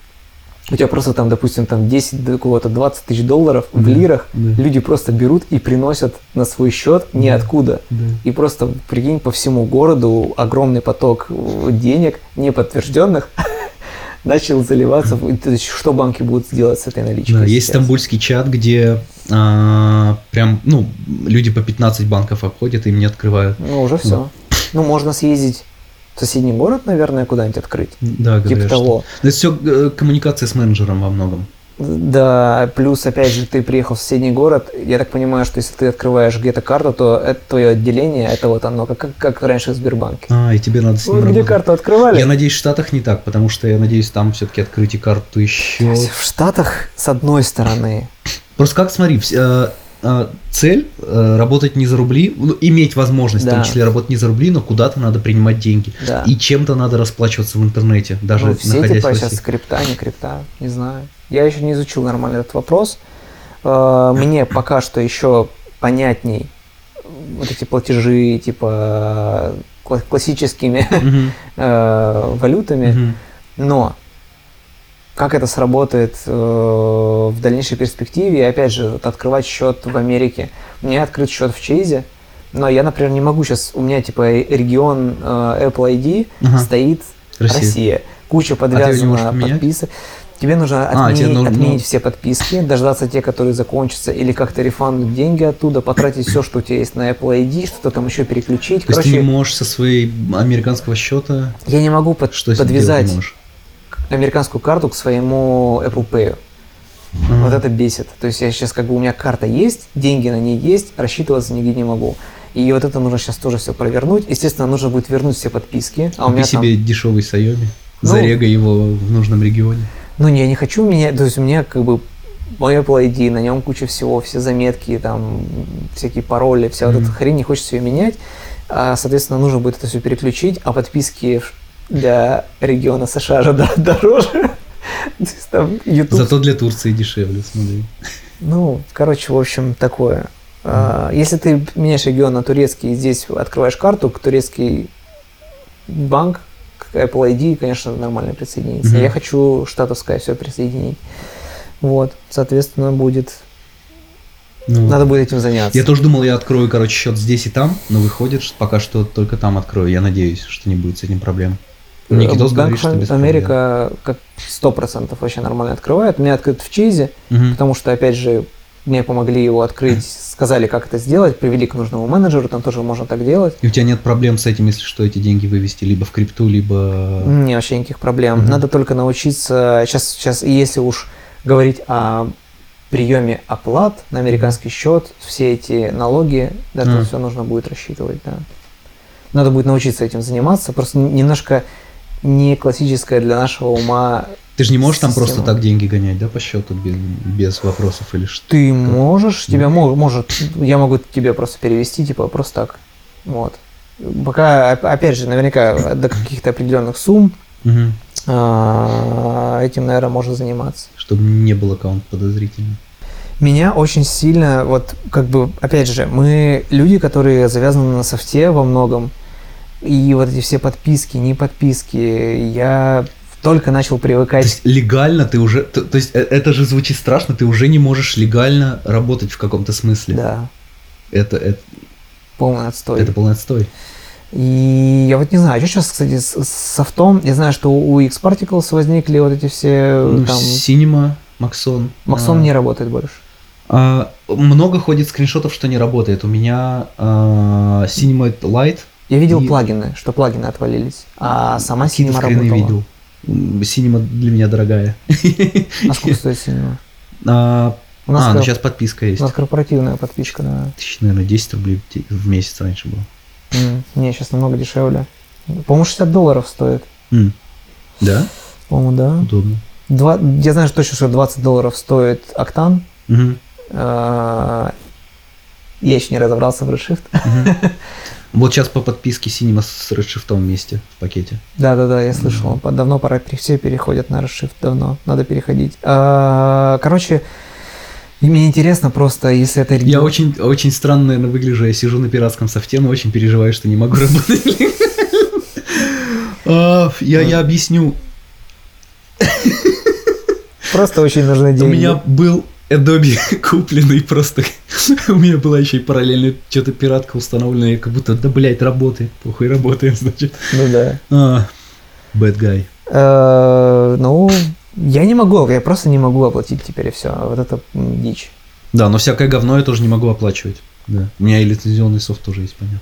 У тебя просто там, допустим, там 10 до кого-то 20 тысяч долларов в Да, лирах, да. люди просто берут и приносят на свой счет Да. ниоткуда. Да. И просто, прикинь, по всему городу огромный поток э, денег неподтвержденных [laughs] начал заливаться. То есть, что банки будут делать с этой наличкой? Да, есть сейчас? стамбульский чат, где а, прям, ну, люди по 15 банков обходят и им не открывают. Ну, уже все. Ну, можно съездить в соседний город, наверное, куда-нибудь открыть. Да, Типа говорят, что- того. Но это все коммуникация с менеджером во многом. Да, плюс, опять же, ты приехал в соседний город. Я так понимаю, что если ты открываешь где-то карту, то это твое отделение, это вот оно, как, как, раньше в Сбербанке. А, и тебе надо с ним Вот где карту открывали? Я надеюсь, в Штатах не так, потому что я надеюсь, там все-таки открыть и карту еще. В Штатах, с одной стороны, Просто как, смотри, э, цель э, работать не за рубли, ну, иметь возможность, в том Да. числе работать не за рубли, но куда-то надо принимать деньги. да. И чем-то надо расплачиваться в интернете, даже ну, все находясь типа в сейчас России. крипта, не крипта, не знаю. Я еще не изучил нормально этот вопрос. Э, Мне пока что еще понятней вот эти платежи типа кла- классическими [laughs] э, валютами. Но как это сработает э, в дальнейшей перспективе, и опять же, открывать счет в Америке. У меня открыт счет в Чейзе, но я, например, не могу сейчас, у меня типа регион э, Apple ID Ага. стоит Россия. Россия. Куча А подвязана поменять? подписок. Тебе нужно А, отменить, тебе нужно- отменить все подписки, дождаться те, которые закончатся, или как-то рефанднуть деньги оттуда, потратить все, что у тебя есть на Apple ID, что-то там еще переключить. То есть ты Короче, не можешь со своей американского счета я не могу под- что подвязать не можешь? Американскую карту к своему Apple Pay. Ага. Вот это бесит. То есть я сейчас как бы у меня карта есть, деньги на ней есть, рассчитываться нигде не могу. И вот это нужно сейчас тоже все провернуть. Естественно, нужно будет вернуть все подписки. А у Купи меня там... себе дешевый Сайоми, Ну. зарегай его в нужном регионе. Ну, не, я не хочу менять. То есть у меня как бы мой Apple ID, на нем куча всего, все заметки, там, всякие пароли, вся вот Мгм. эта хрень, не хочется ее менять. А, соответственно, нужно будет это все переключить, а подписки для региона США же [laughs] дороже. То есть там YouTube Зато для Турции дешевле, смотри. Ну, короче, в общем, такое. А, Если ты меняешь регион на турецкий и здесь открываешь карту, к турецкий банк, к Apple ID, конечно, нормально присоединиться. Мгм. Я хочу штатовское все присоединить. Вот, соответственно, будет. Ну, Надо будет этим заняться. Я тоже думал, я открою, короче, счет здесь и там, но выходит, что пока что только там открою. Я надеюсь, что не будет с этим проблем. Никитос Bank говорит, что Америка как сто процентов вообще нормально открывает. У меня открыт в проблем. Мгм. потому что, опять же, мне помогли его открыть, [laughs] сказали, как это сделать, привели к нужному менеджеру, там тоже можно так делать. И у тебя нет проблем с этим, если что, эти деньги вывести либо в крипту, либо... Не, вообще никаких проблем. Мгм. Надо только научиться. Сейчас, сейчас, если уж говорить о приеме оплат на американский счет, все эти налоги, да, это Мгм. все нужно будет рассчитывать, да. Надо будет научиться этим заниматься. Просто немножко не классическая для нашего ума. Ты же не можешь там Система. просто так деньги гонять, да, по счету, без, без вопросов или что? Ты можешь, тебя мо- может, я могу тебе просто перевести, типа, просто так. Вот. Пока, оп- опять же, наверняка до каких-то определенных сумм а, этим, наверное, можно заниматься. Чтобы не был аккаунт подозрительным. Меня очень сильно, вот как бы, опять же, мы люди, которые завязаны на софте во многом, и вот эти все подписки, не подписки, я только начал То привыкать. есть легально ты уже... То, то есть э- это же звучит страшно, ты уже не можешь легально работать в каком-то смысле. Да. Это, это, Полный отстой. это полный отстой. И я вот не знаю, что сейчас, кстати, с, с софтом, я знаю, что у X-Particles возникли вот эти все, Ну, там, Cinema, Maxon. Максон а, не работает больше. а, много ходит скриншотов, что не работает. У меня а, Cinema Lite. Я видел И- плагины, что плагины отвалились, а сама скрины работала. видел. Cinema для меня дорогая. А сколько стоит Cinema? А, У нас, а, ну кор- сейчас подписка у есть. нас корпоративная подписка, да. Тысяч, наверное, 10 рублей в месяц раньше было. М, Не, сейчас намного дешевле. По-моему, 60 долларов стоит. М. Да? По-моему, да. Удобно. Два- я знаю что точно, что 20 долларов стоит Октан. А, Я еще не разобрался в Redshift. Мгм. [laughs] Вот сейчас по подписке Cinema с Redshift вместе в пакете. Да-да-да, я слышал. По- Давно пора, все переходят на Redshift, давно. Надо переходить. А, Короче, и мне интересно просто, если это... Я очень, очень странно, наверное, выгляжу. Я сижу на пиратском софте, но очень переживаю, что не могу работать. А, я объясню. Просто очень нужны деньги. У меня был Adobe [laughs] купленный просто. [laughs] У меня была еще и параллельно что-то пиратка установлена. Я как будто, да, блядь, работает. Похуй, работает, [laughs] значит. Ну да. А, Bad guy. Э, Ну, я не могу, я просто не могу оплатить теперь и все. Вот это дичь. Да, но всякое говно я тоже не могу оплачивать. Да. У меня и лицензионный софт тоже есть, понятно.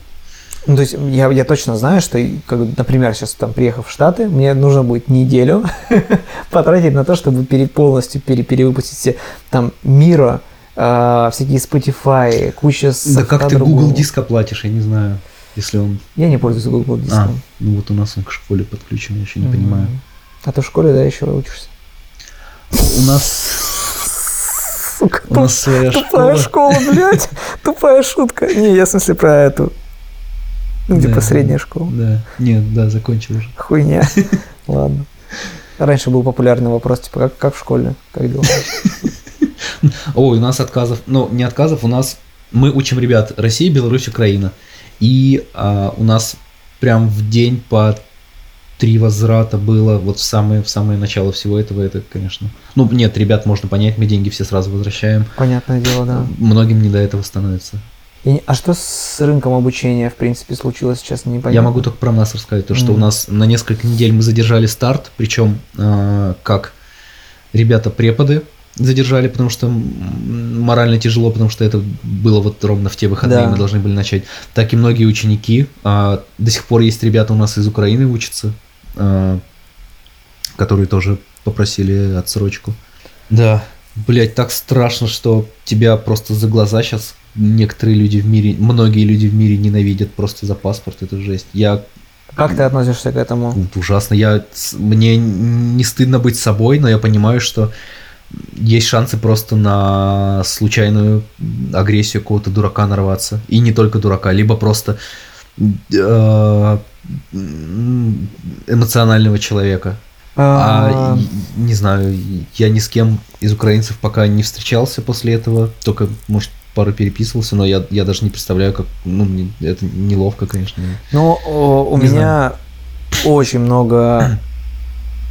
Ну, то есть я, я точно знаю, что, как, например, сейчас там приехав в Штаты, мне нужно будет неделю [laughs] потратить на то, чтобы пере, полностью пере, перевыпустить все там Мира, э, всякие Spotify, куча Да софта как ты. Google диск оплатишь, я не знаю. Если он... Я не пользуюсь Google А, диском. ну вот у нас он к школе подключен, я еще не Мгм. понимаю. А ты в школе, да, еще учишься? У нас, Сука, у нас своя тупая школа. школа, блядь. Тупая шутка. Не, я в смысле про эту. Ну, типа Да. средняя школа. Да, нет, да, закончил уже. Хуйня. [laughs] Ладно. Раньше был популярный вопрос, типа, как, как в школе? Как дела? [laughs] Ой, у нас отказов, ну не отказов, у нас мы учим ребят Россия, Беларусь, Украина. И а, у нас прям в день по три возврата было вот в самое, в самое начало всего этого, это, конечно. Ну, нет, ребят, можно понять, мы деньги все сразу возвращаем. Понятное дело, да. Многим не до этого становится. Я не- А что с рынком обучения, в принципе, случилось сейчас, не понятно. Я могу только про нас рассказать, то что Мгм. у нас на несколько недель мы задержали старт, причем а, как ребята-преподы задержали, потому что морально тяжело, потому что это было вот ровно в те выходные, Да. мы должны были начать. Так и многие ученики. а, до сих пор есть ребята у нас из Украины учатся, а, которые тоже попросили отсрочку. Да, блять, так страшно, что тебя просто за глаза сейчас некоторые люди в мире, многие люди в мире ненавидят просто за паспорт, это жесть. Я Как ты относишься к этому? ужасно. Я, мне не стыдно быть собой, но я понимаю, что есть шансы просто на случайную агрессию какого-то дурака нарваться. И не только дурака, либо просто э, эмоционального человека. А, А, не знаю, я ни с кем из украинцев пока не встречался после этого, только, может, пару переписывался, но я, я даже не представляю, как, ну, это неловко, конечно. Ну, у Не меня очень много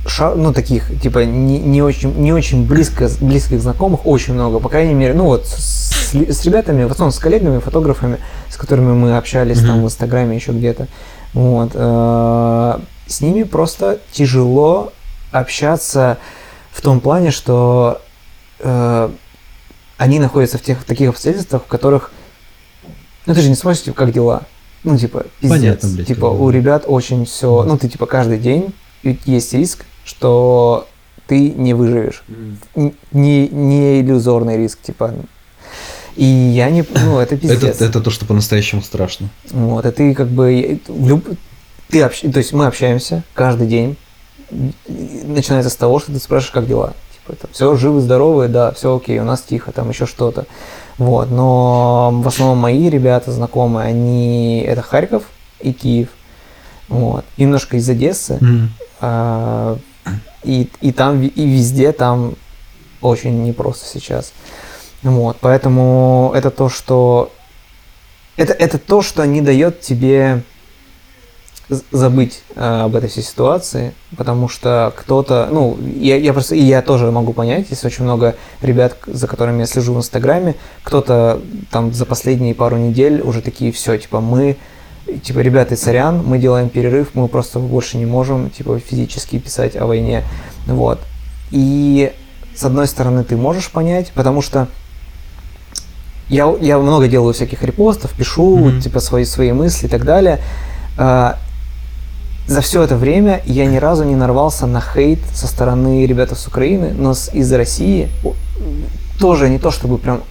ша- ну, таких, типа, не, не очень, не очень близко, близких знакомых, очень много, по крайней мере, ну, вот с, с ребятами, в основном с коллегами, фотографами, с которыми мы общались там в Инстаграме, еще где-то, вот, э, с ними просто тяжело общаться в том плане, что э, они находятся в тех в таких обстоятельствах, в которых, ну, ты же не сможешь, типа, как дела? Ну, типа, пиздец. Понятно, блядь, типа, у ребят очень все, ну, ты, типа, каждый день есть риск, что ты не выживешь. Н- Не, не иллюзорный риск, типа. И я не, ну, это [clears throat] Это, пиздец. это то, что по-настоящему страшно. Вот, и ты как бы, люб- ты общ- то есть мы общаемся каждый день, начинается с того, что ты спрашиваешь, как дела. Типа, все живы, здоровы, да, все окей, у нас тихо, там еще что-то. Вот, но в основном мои ребята знакомые, они, это Харьков и Киев. Вот, и немножко из Одессы, а, и, и там, и везде там очень непросто сейчас. Вот, поэтому это то, что... Это, это то, что не дает тебе забыть э, об этой всей ситуации, потому что кто-то, ну, я, я просто, и я тоже могу понять, есть очень много ребят, за которыми я слежу в Инстаграме, кто-то там за последние пару недель уже такие, все, типа, мы, типа, ребята, сорян, мы делаем перерыв, мы просто больше не можем, типа, физически писать о войне, вот. И, с одной стороны, ты можешь понять, потому что я, я много делаю всяких репостов, пишу, mm-hmm. типа, свои, свои мысли и так далее, а, за все это время я ни разу не нарвался на хейт со стороны ребят с Украины, но из России тоже не то чтобы прям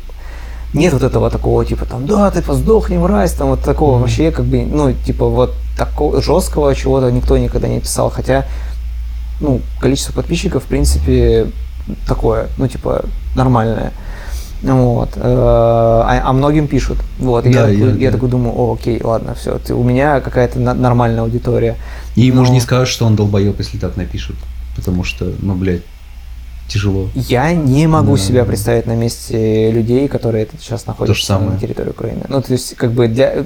нет вот этого такого типа там да ты поздохни мразь там вот такого mm-hmm. вообще как бы ну типа вот такого жесткого чего-то никто никогда не писал хотя ну количество подписчиков в принципе такое ну типа нормальное вот. Э, а, а многим пишут. Вот. Да, я, я, такой, я такой думаю, о, окей, ладно, все, ты, у меня какая-то нормальная аудитория. И Но... можно не скажешь, что он долбоеб, если так напишут. Потому что, ну, блядь, тяжело. Я не могу да. себя представить на месте людей, которые сейчас находятся на территории Украины. Ну, то есть, как бы для...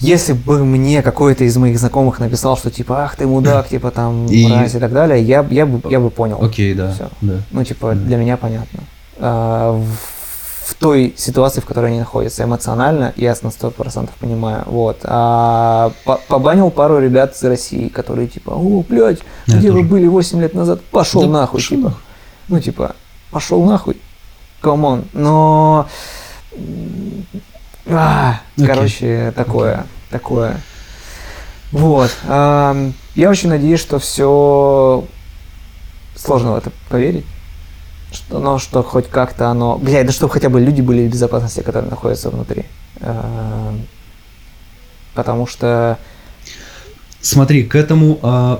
Если бы мне какой-то из моих знакомых написал, что типа, ах ты мудак, [laughs] типа там и... мразь и так далее, я, я, бы, я бы понял. Окей, да. Все. да. Ну, типа, да. для меня понятно. А, в той ситуации, в которой они находятся. Эмоционально я на 100% понимаю. Вот. А побанил пару ребят из России, которые типа, о, блядь, я где тоже. вы были 8 лет назад? Пошел да нахуй, пошел. типа. Ну, типа, пошел нахуй. Come on. Но... А, okay. Короче, такое, okay. такое. Вот. А, я очень надеюсь, что все сложно в это поверить что, ну, что хоть как-то оно... Блядь, да чтобы хотя бы люди были в безопасности, которые находятся внутри. Э, потому что... Смотри, к этому э,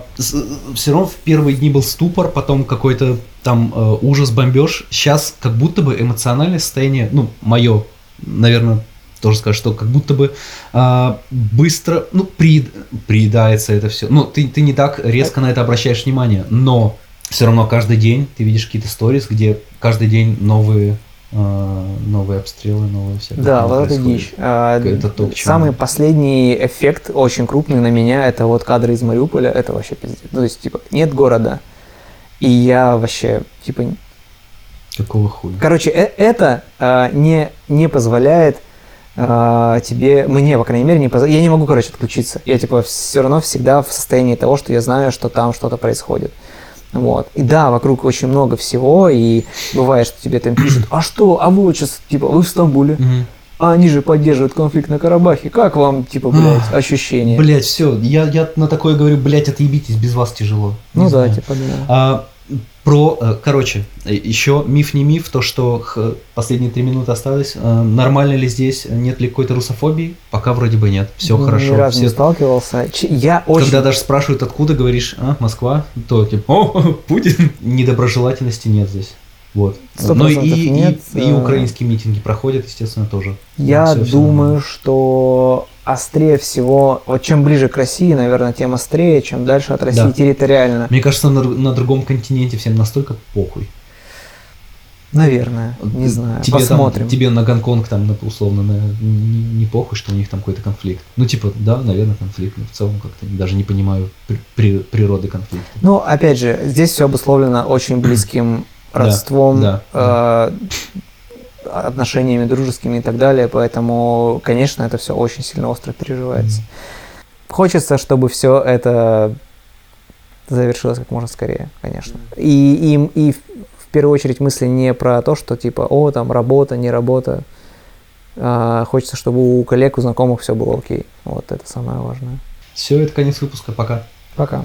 все равно в первые дни был ступор, потом какой-то там э, ужас, бомбеж. Сейчас как будто бы эмоциональное состояние, ну, мое, наверное, тоже скажу, что как будто бы э, быстро, ну, при, приедается это все. Ну, ты, ты не так резко на это обращаешь внимание, но все равно каждый день ты видишь какие-то сторис, где каждый день новые э, новые обстрелы, новые всякие. Да, вот это дичь. А, это то, Самый последний эффект, очень крупный на меня, это вот кадры из Мариуполя, это вообще пиздец. То есть, типа, нет города, и я вообще, типа... Какого хуя? Короче, э это э, не, не позволяет э, тебе, мне, по крайней мере, не позволяет, я не могу, короче, отключиться. Я, типа, все равно всегда в состоянии того, что я знаю, что там что-то происходит. Вот. И да, вокруг очень много всего, и бывает, что тебе там пишут, а что, а вы вот сейчас, типа, вы в Стамбуле, а они же поддерживают конфликт на Карабахе. Как вам, типа, блядь, ощущение? Блядь, все, я, я на такое говорю, блядь, отъебитесь, без вас тяжело. Не ну знаю. да, типа, да. А, про, э, короче, э, еще миф не миф, то, что последние три минуты осталось. Э, нормально ли здесь, нет ли какой-то русофобии? Пока вроде бы нет, все Ни хорошо. Ни разу все... не сталкивался. Я очень... Когда даже спрашивают, откуда, говоришь, а, Москва, то типа, о, [laughs] Путин. Недоброжелательности нет здесь. Вот. Ну и, нет. и, и украинские митинги проходят, естественно, тоже. Я все, думаю, все что острее всего, вот чем ближе к России, наверное, тем острее, чем дальше от России да. территориально. Мне кажется, на, на другом континенте всем настолько похуй. Наверное, не знаю. Тебе Посмотрим. Там, тебе на Гонконг там, условно, на, не, не похуй, что у них там какой-то конфликт. Ну, типа, да, наверное, конфликт, но в целом как-то даже не понимаю при, при, природы конфликта. Ну, опять же, здесь все обусловлено очень [clears throat] близким родством, да, да, э, отношениями дружескими и так далее, поэтому, конечно, это все очень сильно остро переживается. Mm-hmm. Хочется, чтобы все это завершилось как можно скорее, конечно. И, и, и в первую очередь мысли не про то, что типа, о, там работа, не работа. А, хочется, чтобы у коллег, у знакомых все было окей. Вот это самое важное. Все, это конец выпуска. Пока. Пока.